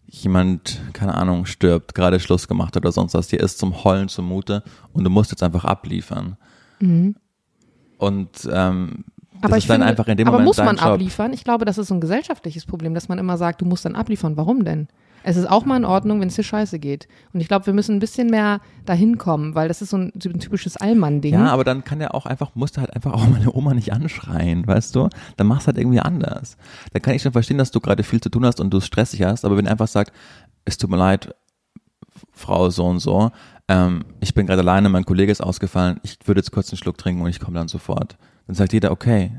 jemand, keine Ahnung, stirbt, gerade Schluss gemacht hat oder sonst was, dir ist zum Heulen zumute und du musst jetzt einfach abliefern. Und ähm, Mhm. Aber ist ich finde, einfach in dem aber Moment muss man Job. abliefern? Ich glaube, das ist so ein gesellschaftliches Problem, dass man immer sagt, du musst dann abliefern. Warum denn? Es ist auch mal in Ordnung, wenn es dir scheiße geht. Und ich glaube, wir müssen ein bisschen mehr dahin kommen, weil das ist so ein, so ein typisches Allmann-Ding. Ja, aber dann kann ja auch einfach, musst du halt einfach auch meine Oma nicht anschreien, weißt du? Dann machst du halt irgendwie anders. Dann kann ich schon verstehen, dass du gerade viel zu tun hast und du es stressig hast, aber wenn du einfach sagst, es tut mir leid, Frau so und so, ähm, ich bin gerade alleine, mein Kollege ist ausgefallen, ich würde jetzt kurz einen Schluck trinken und ich komme dann sofort. Dann sagt jeder, okay,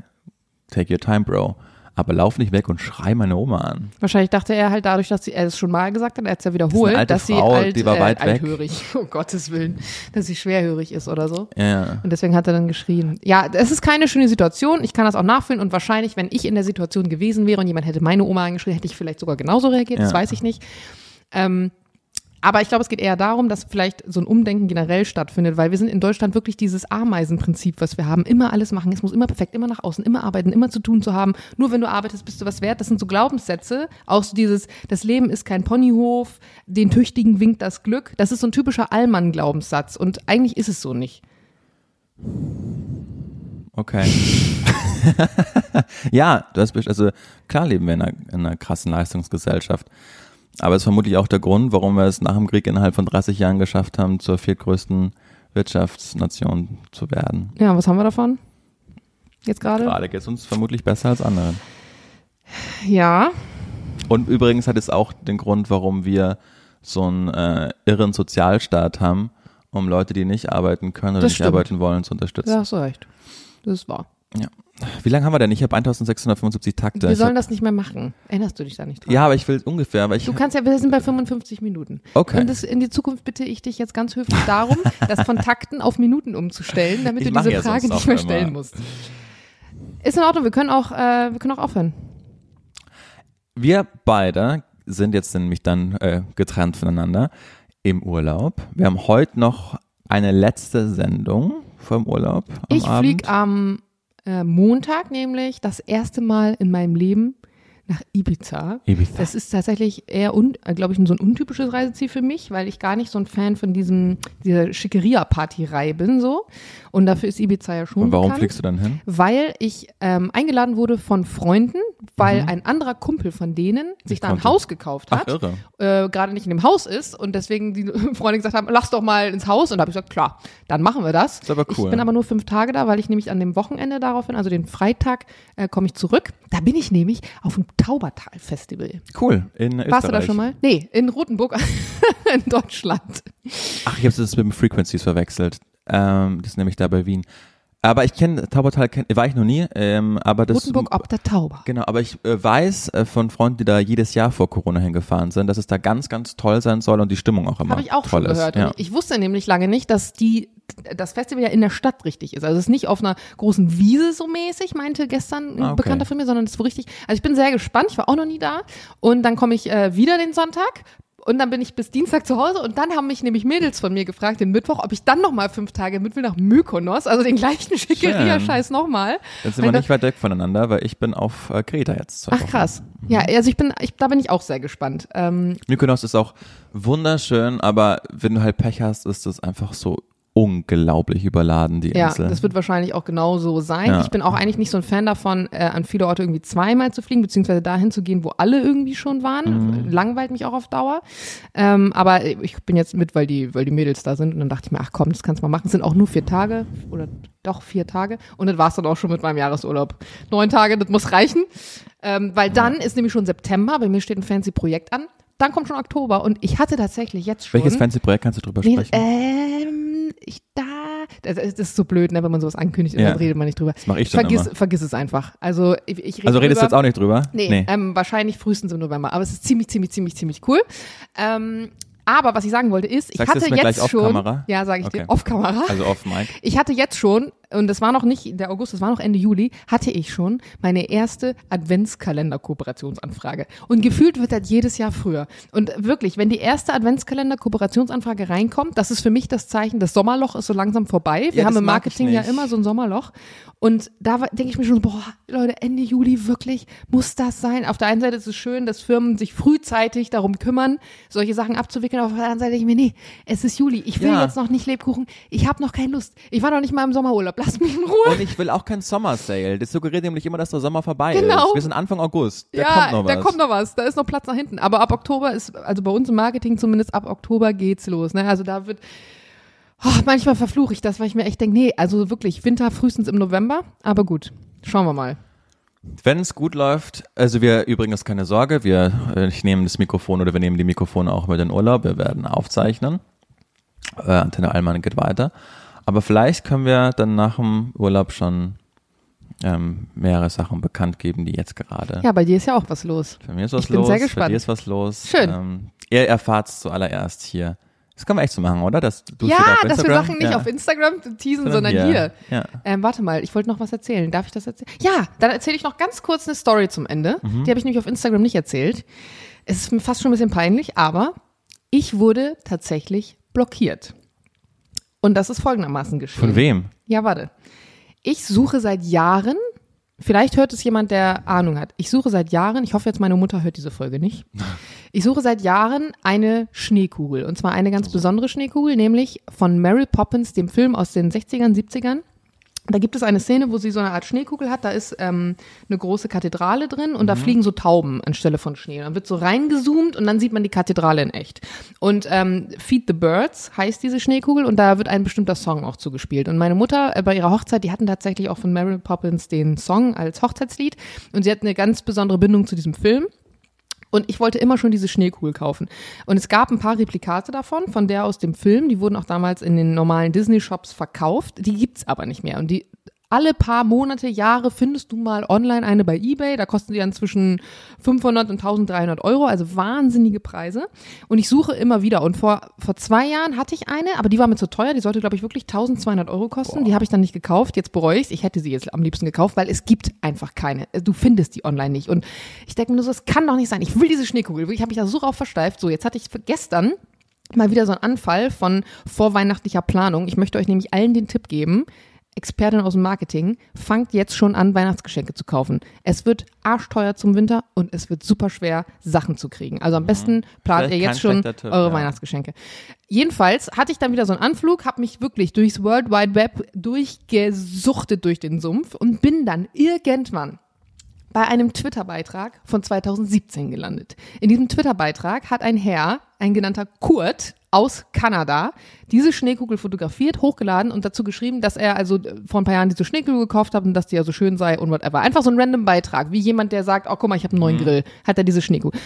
take your time, Bro. Aber lauf nicht weg und schrei meine Oma an. Wahrscheinlich dachte er halt dadurch, dass sie, er es schon mal gesagt hat, er hat es ja wiederholt, alte dass Frau, sie alt, die war äh, weit weg. althörig, um Gottes Willen, dass sie schwerhörig ist oder so. Ja. Und deswegen hat er dann geschrien. Ja, es ist keine schöne Situation. Ich kann das auch nachfühlen. Und wahrscheinlich, wenn ich in der Situation gewesen wäre und jemand hätte meine Oma angeschrien, hätte ich vielleicht sogar genauso reagiert. Das Ja. weiß ich nicht. Ähm, aber ich glaube, es geht eher darum, dass vielleicht so ein Umdenken generell stattfindet, weil wir sind in Deutschland wirklich dieses Ameisenprinzip, was wir haben. Immer alles machen. Es muss immer perfekt, immer nach außen, immer arbeiten, immer zu tun zu haben. Nur wenn du arbeitest, bist du was wert. Das sind so Glaubenssätze. Auch so dieses, das Leben ist kein Ponyhof, den Tüchtigen winkt das Glück. Das ist so ein typischer Allmann-Glaubenssatz. Und eigentlich ist es so nicht. Okay. ja, du hast, best- also klar leben wir in einer, in einer krassen Leistungsgesellschaft. Aber es ist vermutlich auch der Grund, warum wir es nach dem Krieg innerhalb von 30 Jahren geschafft haben, zur viertgrößten Wirtschaftsnation zu werden. Ja, was haben wir davon? Jetzt gerade? Gerade geht es uns vermutlich besser als anderen. Ja. Und übrigens hat es auch den Grund, warum wir so einen äh, irren Sozialstaat haben, um Leute, die nicht arbeiten können oder Das nicht stimmt. arbeiten wollen, zu unterstützen. Ja, hast du recht. Das ist wahr. Wie lange haben wir denn? Ich habe 1675 Takte. Wir sollen hab, das nicht mehr machen. Erinnerst du dich da nicht dran? ja, aber ich will ungefähr, weil ich Du kannst ja, wir sind bei 55 Minuten. Okay. Und das, in die Zukunft bitte ich dich jetzt ganz höflich darum, das von Takten auf Minuten umzustellen, damit Ich du diese ja Frage nicht mehr immer. stellen musst. Ist in Ordnung, wir können auch, äh, wir können auch aufhören. Wir beide sind jetzt nämlich dann äh, getrennt voneinander im Urlaub. Wir haben heute noch eine letzte Sendung vor dem Urlaub. Am ich fliege am äh, Montag nämlich das erste Mal in meinem Leben nach Ibiza. Ibiza. Das ist tatsächlich eher, glaube ich, so ein untypisches Reiseziel für mich, weil ich gar nicht so ein Fan von diesem, dieser Schickeria-Party-Reihe bin so. Und dafür ist Ibiza ja schon Und warum bekannt. fliegst du dann hin? Weil ich ähm, eingeladen wurde von Freunden, weil ein anderer Kumpel von denen sich Ich da ein. Haus gekauft Ach, hat, irre. äh, gerade nicht in dem Haus ist und deswegen die Freunde gesagt haben, lass doch mal ins Haus und da habe ich gesagt, klar, dann machen wir das. Ist aber cool. Ich bin aber nur fünf Tage da, weil ich nämlich an dem Wochenende darauf bin, also den Freitag äh, komme ich zurück. Da bin ich nämlich auf dem Taubertal-Festival. Cool. In Österreich. Warst du da schon mal? Nee, in Rotenburg in Deutschland. Ach, ich habe das mit dem Frequencies verwechselt. Ähm, das ist nämlich da bei Wien. Aber ich kenne Taubertal, kenn, war ich noch nie. Ähm, aber das Rotenburg ob der Tauber. Genau, aber ich äh, weiß äh, von Freunden, die da jedes Jahr vor Corona hingefahren sind, dass es da ganz, ganz toll sein soll und die Stimmung auch immer Habe ich auch toll schon gehört. ist. Ja. Und ich wusste nämlich lange nicht, dass die das Festival ja in der Stadt richtig ist. Also es ist nicht auf einer großen Wiese so mäßig, meinte gestern ein Ah, okay. Bekannter von mir, sondern es ist so richtig. Also ich bin sehr gespannt. Ich war auch noch nie da. Und dann komme ich äh, wieder den Sonntag. Und dann bin ich bis Dienstag zu Hause und dann haben mich nämlich Mädels von mir gefragt, den Mittwoch, ob ich dann nochmal fünf Tage mit will nach Mykonos, also den gleichen Schickeria-Scheiß nochmal. Jetzt sind wir nicht weit weg voneinander, weil ich bin auf äh, Kreta jetzt. Ach Wochen. krass. Ja, also ich bin, ich, da bin ich auch sehr gespannt. Ähm, Mykonos ist auch wunderschön, aber wenn du halt Pech hast, ist es einfach so unglaublich überladen, die Ja, Insel. das wird wahrscheinlich auch genau so sein. Ja. Ich bin auch eigentlich nicht so ein Fan davon, äh, an viele Orte irgendwie zweimal zu fliegen, beziehungsweise dahin zu gehen, wo alle irgendwie schon waren. Mhm. Langweilt mich auch auf Dauer. Ähm, aber ich bin jetzt mit, weil die, weil die Mädels da sind. Und dann dachte ich mir, ach komm, das kannst du mal machen. Es sind auch nur vier Tage oder doch vier Tage. Und das war's dann auch schon mit meinem Jahresurlaub. Neun Tage, das muss reichen. Ähm, weil dann ist nämlich schon September, bei mir steht ein fancy Projekt an. Dann kommt schon Oktober und ich hatte tatsächlich jetzt schon. Welches fancy Projekt kannst du drüber Nee, sprechen? Ich da. Das, ist so blöd, ne, wenn man sowas ankündigt und Ja. dann redet man nicht drüber. Das mache ich schon vergiss, immer. vergiss es einfach. Also ich, ich rede Also redest du jetzt auch nicht drüber? Nee, Ähm, wahrscheinlich frühestens im November. Aber es ist ziemlich, ziemlich, ziemlich, ziemlich cool. Ähm, aber was ich sagen wollte ist, ich Sagst hatte jetzt schon. Kamera? Ja, sage ich Okay. dir. Off Kamera. Also off Mic. Ich hatte jetzt schon, und das war noch nicht der August, das war noch Ende Juli, hatte ich schon meine erste Adventskalender-Kooperationsanfrage. Und gefühlt wird das jedes Jahr früher. Und wirklich, wenn die erste Adventskalender-Kooperationsanfrage reinkommt, das ist für mich das Zeichen, das Sommerloch ist so langsam vorbei. Wir Ja, haben im Marketing ja immer so ein Sommerloch. Und da denke ich mir schon, so, boah, Leute, Ende Juli, wirklich, muss das sein? Auf der einen Seite ist es schön, dass Firmen sich frühzeitig darum kümmern, solche Sachen abzuwickeln. Auf der anderen Seite denke ich mir, nee, es ist Juli. Ich will Ja. jetzt noch nicht Lebkuchen. Ich habe noch keine Lust. Ich war noch nicht mal im Sommerurlaub. lass mich in Ruhe. Und ich will auch kein Sommer Sale. Das suggeriert nämlich immer, dass der Sommer vorbei Genau. ist. Wir sind Anfang August. Da ja, kommt noch was. da kommt noch was. Da ist noch Platz nach hinten. Aber ab Oktober ist, also bei uns im Marketing zumindest ab Oktober geht's los. Ne? Also da wird, oh, manchmal verfluche ich das, weil ich mir echt denke, nee, also wirklich Winter frühestens im November. Aber gut, schauen wir mal. Wenn es gut läuft, also wir übrigens keine Sorge, wir äh, ich nehme das Mikrofon oder wir nehmen die Mikrofone auch mit in Urlaub, wir werden aufzeichnen. Äh, Antenne Allmann geht weiter. Aber vielleicht können wir dann nach dem Urlaub schon ähm, mehrere Sachen bekannt geben, die jetzt gerade. Ja, bei dir ist ja auch was los. Für mich ist was Ich bin los, sehr für gespannt. dir ist was los. Schön. Ähm, ihr erfahrt es zuallererst hier. Das können wir echt so machen, oder? Dass du ja, dass wir? Sachen nicht ja. auf Instagram teasen, Sondern hier. hier. Ja. Ähm, warte mal, ich wollte noch was erzählen. Darf ich das erzählen? Ja, dann erzähle ich noch ganz kurz eine Story zum Ende. Mhm. Die habe ich nämlich auf Instagram nicht erzählt. Es ist mir fast schon ein bisschen peinlich, aber ich wurde tatsächlich blockiert. Und das ist folgendermaßen geschehen. Von wem? Ja, warte. Ich suche seit Jahren, vielleicht hört es jemand, der Ahnung hat. Ich suche seit Jahren, ich hoffe jetzt meine Mutter hört diese Folge nicht. Ich suche seit Jahren eine Schneekugel. Und zwar eine ganz besondere Schneekugel, nämlich von Mary Poppins, dem Film aus den 60ern, 70ern. Da gibt es eine Szene, wo sie so eine Art Schneekugel hat. Da ist ähm, eine große Kathedrale drin und da fliegen so Tauben anstelle von Schnee. Dann wird so reingezoomt und dann sieht man die Kathedrale in echt. Und ähm, Feed the Birds heißt diese Schneekugel und da wird ein bestimmter Song auch zugespielt. Und meine Mutter äh, bei ihrer Hochzeit, die hatten tatsächlich auch von Mary Poppins den Song als Hochzeitslied und sie hat eine ganz besondere Bindung zu diesem Film. Und ich wollte immer schon diese Schneekugel kaufen. Und es gab ein paar Replikate davon, von der aus dem Film. Die wurden auch damals in den normalen Disney-Shops verkauft. Die gibt's aber nicht mehr. Und die alle paar Monate, Jahre findest du mal online eine bei eBay. Da kosten die dann zwischen 500 und 1300 Euro, also wahnsinnige Preise. Und ich suche immer wieder. Und vor, vor zwei Jahren hatte ich eine, aber die war mir zu teuer. Die sollte, glaube ich, wirklich 1200 Euro kosten. Die habe ich dann nicht gekauft. Jetzt bereue ich Ich hätte sie jetzt am liebsten gekauft, weil es gibt einfach keine. Du findest die online nicht. Und ich denke mir nur so, es kann doch nicht sein. Ich will diese Schneekugel. Ich habe mich da so drauf versteift. So, jetzt hatte ich für gestern mal wieder so ein Anfall von vorweihnachtlicher Planung. Ich möchte euch nämlich allen den Tipp geben, Expertin aus dem Marketing, fangt jetzt schon an, Weihnachtsgeschenke zu kaufen. Es wird arschteuer zum Winter und es wird super schwer, Sachen zu kriegen. Also am besten plant Vielleicht ihr jetzt schon Tipp, eure ja. Weihnachtsgeschenke. Jedenfalls hatte ich dann wieder so einen Anflug, habe mich wirklich durchs World Wide Web durchgesuchtet durch den Sumpf und bin dann irgendwann bei einem Twitter-Beitrag von 2017 gelandet. In diesem Twitter-Beitrag hat ein Herr, ein genannter Kurt aus Kanada, diese Schneekugel fotografiert, hochgeladen und dazu geschrieben, dass er also äh, vor ein paar Jahren diese Schneekugel gekauft hat und dass die ja so schön sei und whatever. Einfach so ein random Beitrag, wie jemand, der sagt, oh guck mal, ich habe einen neuen Grill, hat er diese Schneekugel.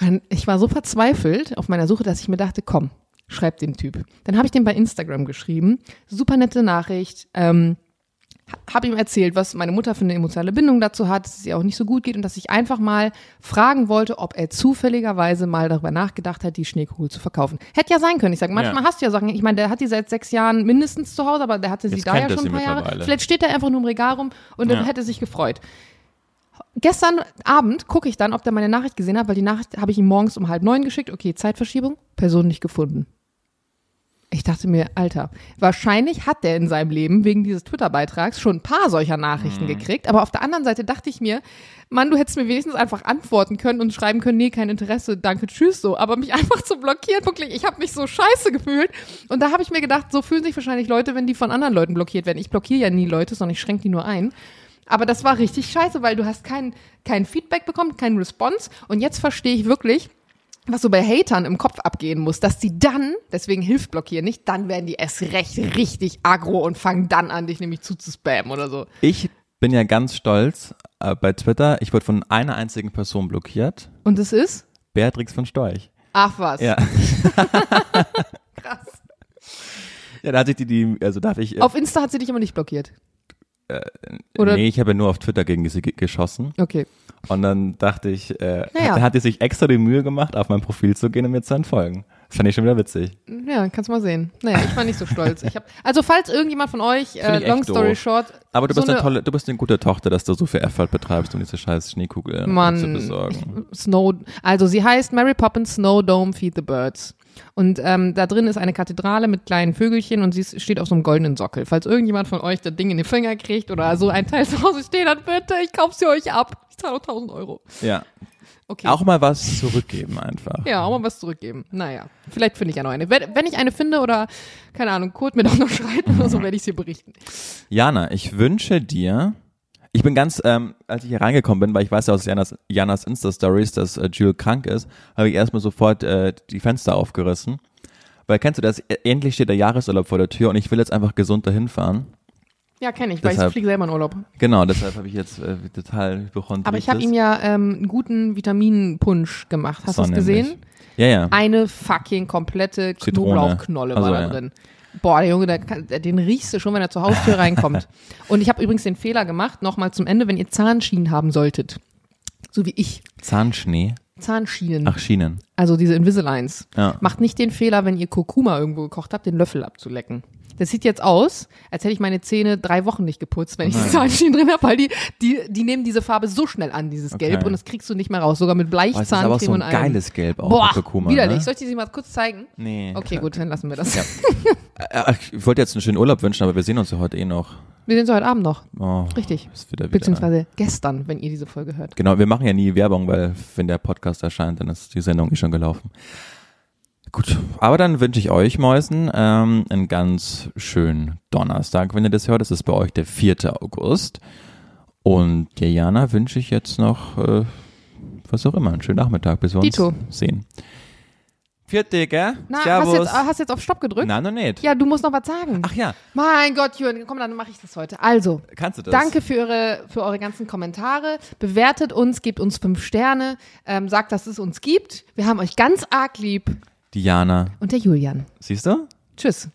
Und ich war so verzweifelt auf meiner Suche, dass ich mir dachte, komm, schreib den Typ. Dann habe ich den bei Instagram geschrieben, super nette Nachricht, ähm, habe ihm erzählt, was meine Mutter für eine emotionale Bindung dazu hat, dass es ihr auch nicht so gut geht und dass ich einfach mal fragen wollte, ob er zufälligerweise mal darüber nachgedacht hat, die Schneekugel zu verkaufen. Hätte ja sein können. Ich sage, manchmal Ja. hast du ja Sachen, ich meine, der hat die seit sechs Jahren mindestens zu Hause, aber der hatte sie Jetzt da ja schon ein paar Jahre. Vielleicht steht er einfach nur im Regal rum und Ja. dann hätte sich gefreut. Gestern Abend gucke ich dann, ob der meine Nachricht gesehen hat, weil die Nachricht habe ich ihm morgens um halb neun geschickt. Okay, Zeitverschiebung, Person nicht gefunden. Ich dachte mir, Alter, wahrscheinlich hat der in seinem Leben wegen dieses Twitter-Beitrags schon ein paar solcher Nachrichten Mhm. gekriegt. Aber auf der anderen Seite dachte ich mir, Mann, du hättest mir wenigstens einfach antworten können und schreiben können, nee, kein Interesse, danke, tschüss, so. Aber mich einfach zu blockieren, wirklich, ich habe mich so scheiße gefühlt. Und da habe ich mir gedacht, so fühlen sich wahrscheinlich Leute, wenn die von anderen Leuten blockiert werden. Ich blockiere ja nie Leute, sondern ich schränke die nur ein. Aber das war richtig scheiße, weil du hast kein, kein Feedback bekommen, kein Response. Und jetzt verstehe ich wirklich, was so bei Hatern im Kopf abgehen muss, dass die dann, deswegen hilft blockieren nicht, dann werden die erst recht richtig aggro und fangen dann an, dich nämlich zuzuspammen oder so. Ich bin ja ganz stolz äh, bei Twitter. Ich wurde von einer einzigen Person blockiert. Und es ist? Beatrix von Storch. Ach was. Ja. Krass. Ja, da hatte ich die, die also darf ich. äh, Auf Insta hat sie dich aber nicht blockiert. Oder- nee, ich habe ja nur auf Twitter gegen sie ge- geschossen. Okay. Und dann dachte ich, äh, Naja. hat, hat die sich extra die Mühe gemacht, auf mein Profil zu gehen und mir zu entfolgen. Das fand ich schon wieder witzig. Ja, kannst mal sehen. Naja, ich war nicht so stolz. Ich hab, also falls irgendjemand von euch, äh, long story doof. short, Aber du so bist eine eine- tolle, du bist eine gute Tochter, dass du so viel Effort betreibst, um diese scheiß Schneekugel äh, Mann, zu besorgen. Snow, also sie heißt Mary Poppins Snow Dome Feed the Birds. Und ähm, da drin ist eine Kathedrale mit kleinen Vögelchen und sie steht auf so einem goldenen Sockel. Falls irgendjemand von euch das Ding in die Finger kriegt oder so ein Teil zu Hause steht, dann bitte, ich kauf sie euch ab. Ich zahle auch 1000 Euro. Ja. Okay. Auch mal was zurückgeben einfach. Ja, auch mal was zurückgeben. Naja, vielleicht finde ich ja noch eine. Wenn, wenn ich eine finde oder, keine Ahnung, Kurt mir doch noch schreibt oder so, werde ich es hier berichten. Jana, ich wünsche dir, ich bin ganz, ähm, als ich hier reingekommen bin, weil ich weiß ja aus Janas, Janas Insta-Stories, dass äh, Jules krank ist, habe ich erstmal sofort äh, die Fenster aufgerissen. Weil kennst du das, E- endlich steht der Jahresurlaub vor der Tür und ich will jetzt einfach gesund dahin fahren. Ja, kenne ich, weil Deshalb- ich fliege selber in Urlaub. Genau, deshalb habe ich jetzt äh, total Hypochondritis. Aber ich habe ihm ja ähm, einen guten Vitaminpunsch gemacht. Hast du es gesehen? Ja, ja. Eine fucking komplette. Knoblauchknolle Also, war da ja. drin. Boah, der Junge, der, kann- den riechst du schon, wenn er zur Haustür reinkommt. Und ich habe übrigens den Fehler gemacht, nochmal zum Ende, wenn ihr Zahnschienen haben solltet, so wie ich, Zahnschnee. Zahnschienen, Ach, Schienen. also diese Invisaligns, Ja. macht nicht den Fehler, wenn ihr Kurkuma irgendwo gekocht habt, den Löffel abzulecken. Das sieht jetzt aus, als hätte ich meine Zähne drei Wochen nicht geputzt, wenn ich die Zahnschienen drin habe, weil die, die, die nehmen diese Farbe so schnell an, dieses Okay. Gelb, und das kriegst du nicht mehr raus, sogar mit Boah, es ist aber auch Bleichzahncreme so ein und allem. geiles Gelb auch Boah, mit Kurkuma, widerlich. Ne? Soll ich dir sie mal kurz zeigen? Nee. Okay, gut, dann lassen wir das. Äh, ach, Ich wollte jetzt einen schönen Urlaub wünschen, aber wir sehen uns ja heute eh noch. Wir sehen sie heute Abend noch. Oh, Richtig. ist wieder wieder. Beziehungsweise gestern, wenn ihr diese Folge hört. Genau, wir machen ja nie Werbung, weil wenn der Podcast erscheint, dann ist die Sendung eh schon gelaufen. Gut, aber dann wünsche ich euch Mäusen ähm, einen ganz schönen Donnerstag, wenn ihr das hört. Das ist bei euch der 4. August. Und der Jana wünsche ich jetzt noch, äh, was auch immer, einen schönen Nachmittag, bis wir Dito. uns sehen. Vierte, gell? Na, Servus. du jetzt, hast du jetzt auf Stopp gedrückt? Nein, noch nicht. Ja, du musst noch was sagen. Ach ja, Mein Gott, Jürgen, komm, dann mache ich das heute. Also, kannst du das? danke für eure, für eure ganzen Kommentare. Bewertet uns, gebt uns fünf Sterne, ähm, sagt, dass es uns gibt. Wir haben euch ganz arg lieb. Diana, Und der Julian. siehst du? Tschüss.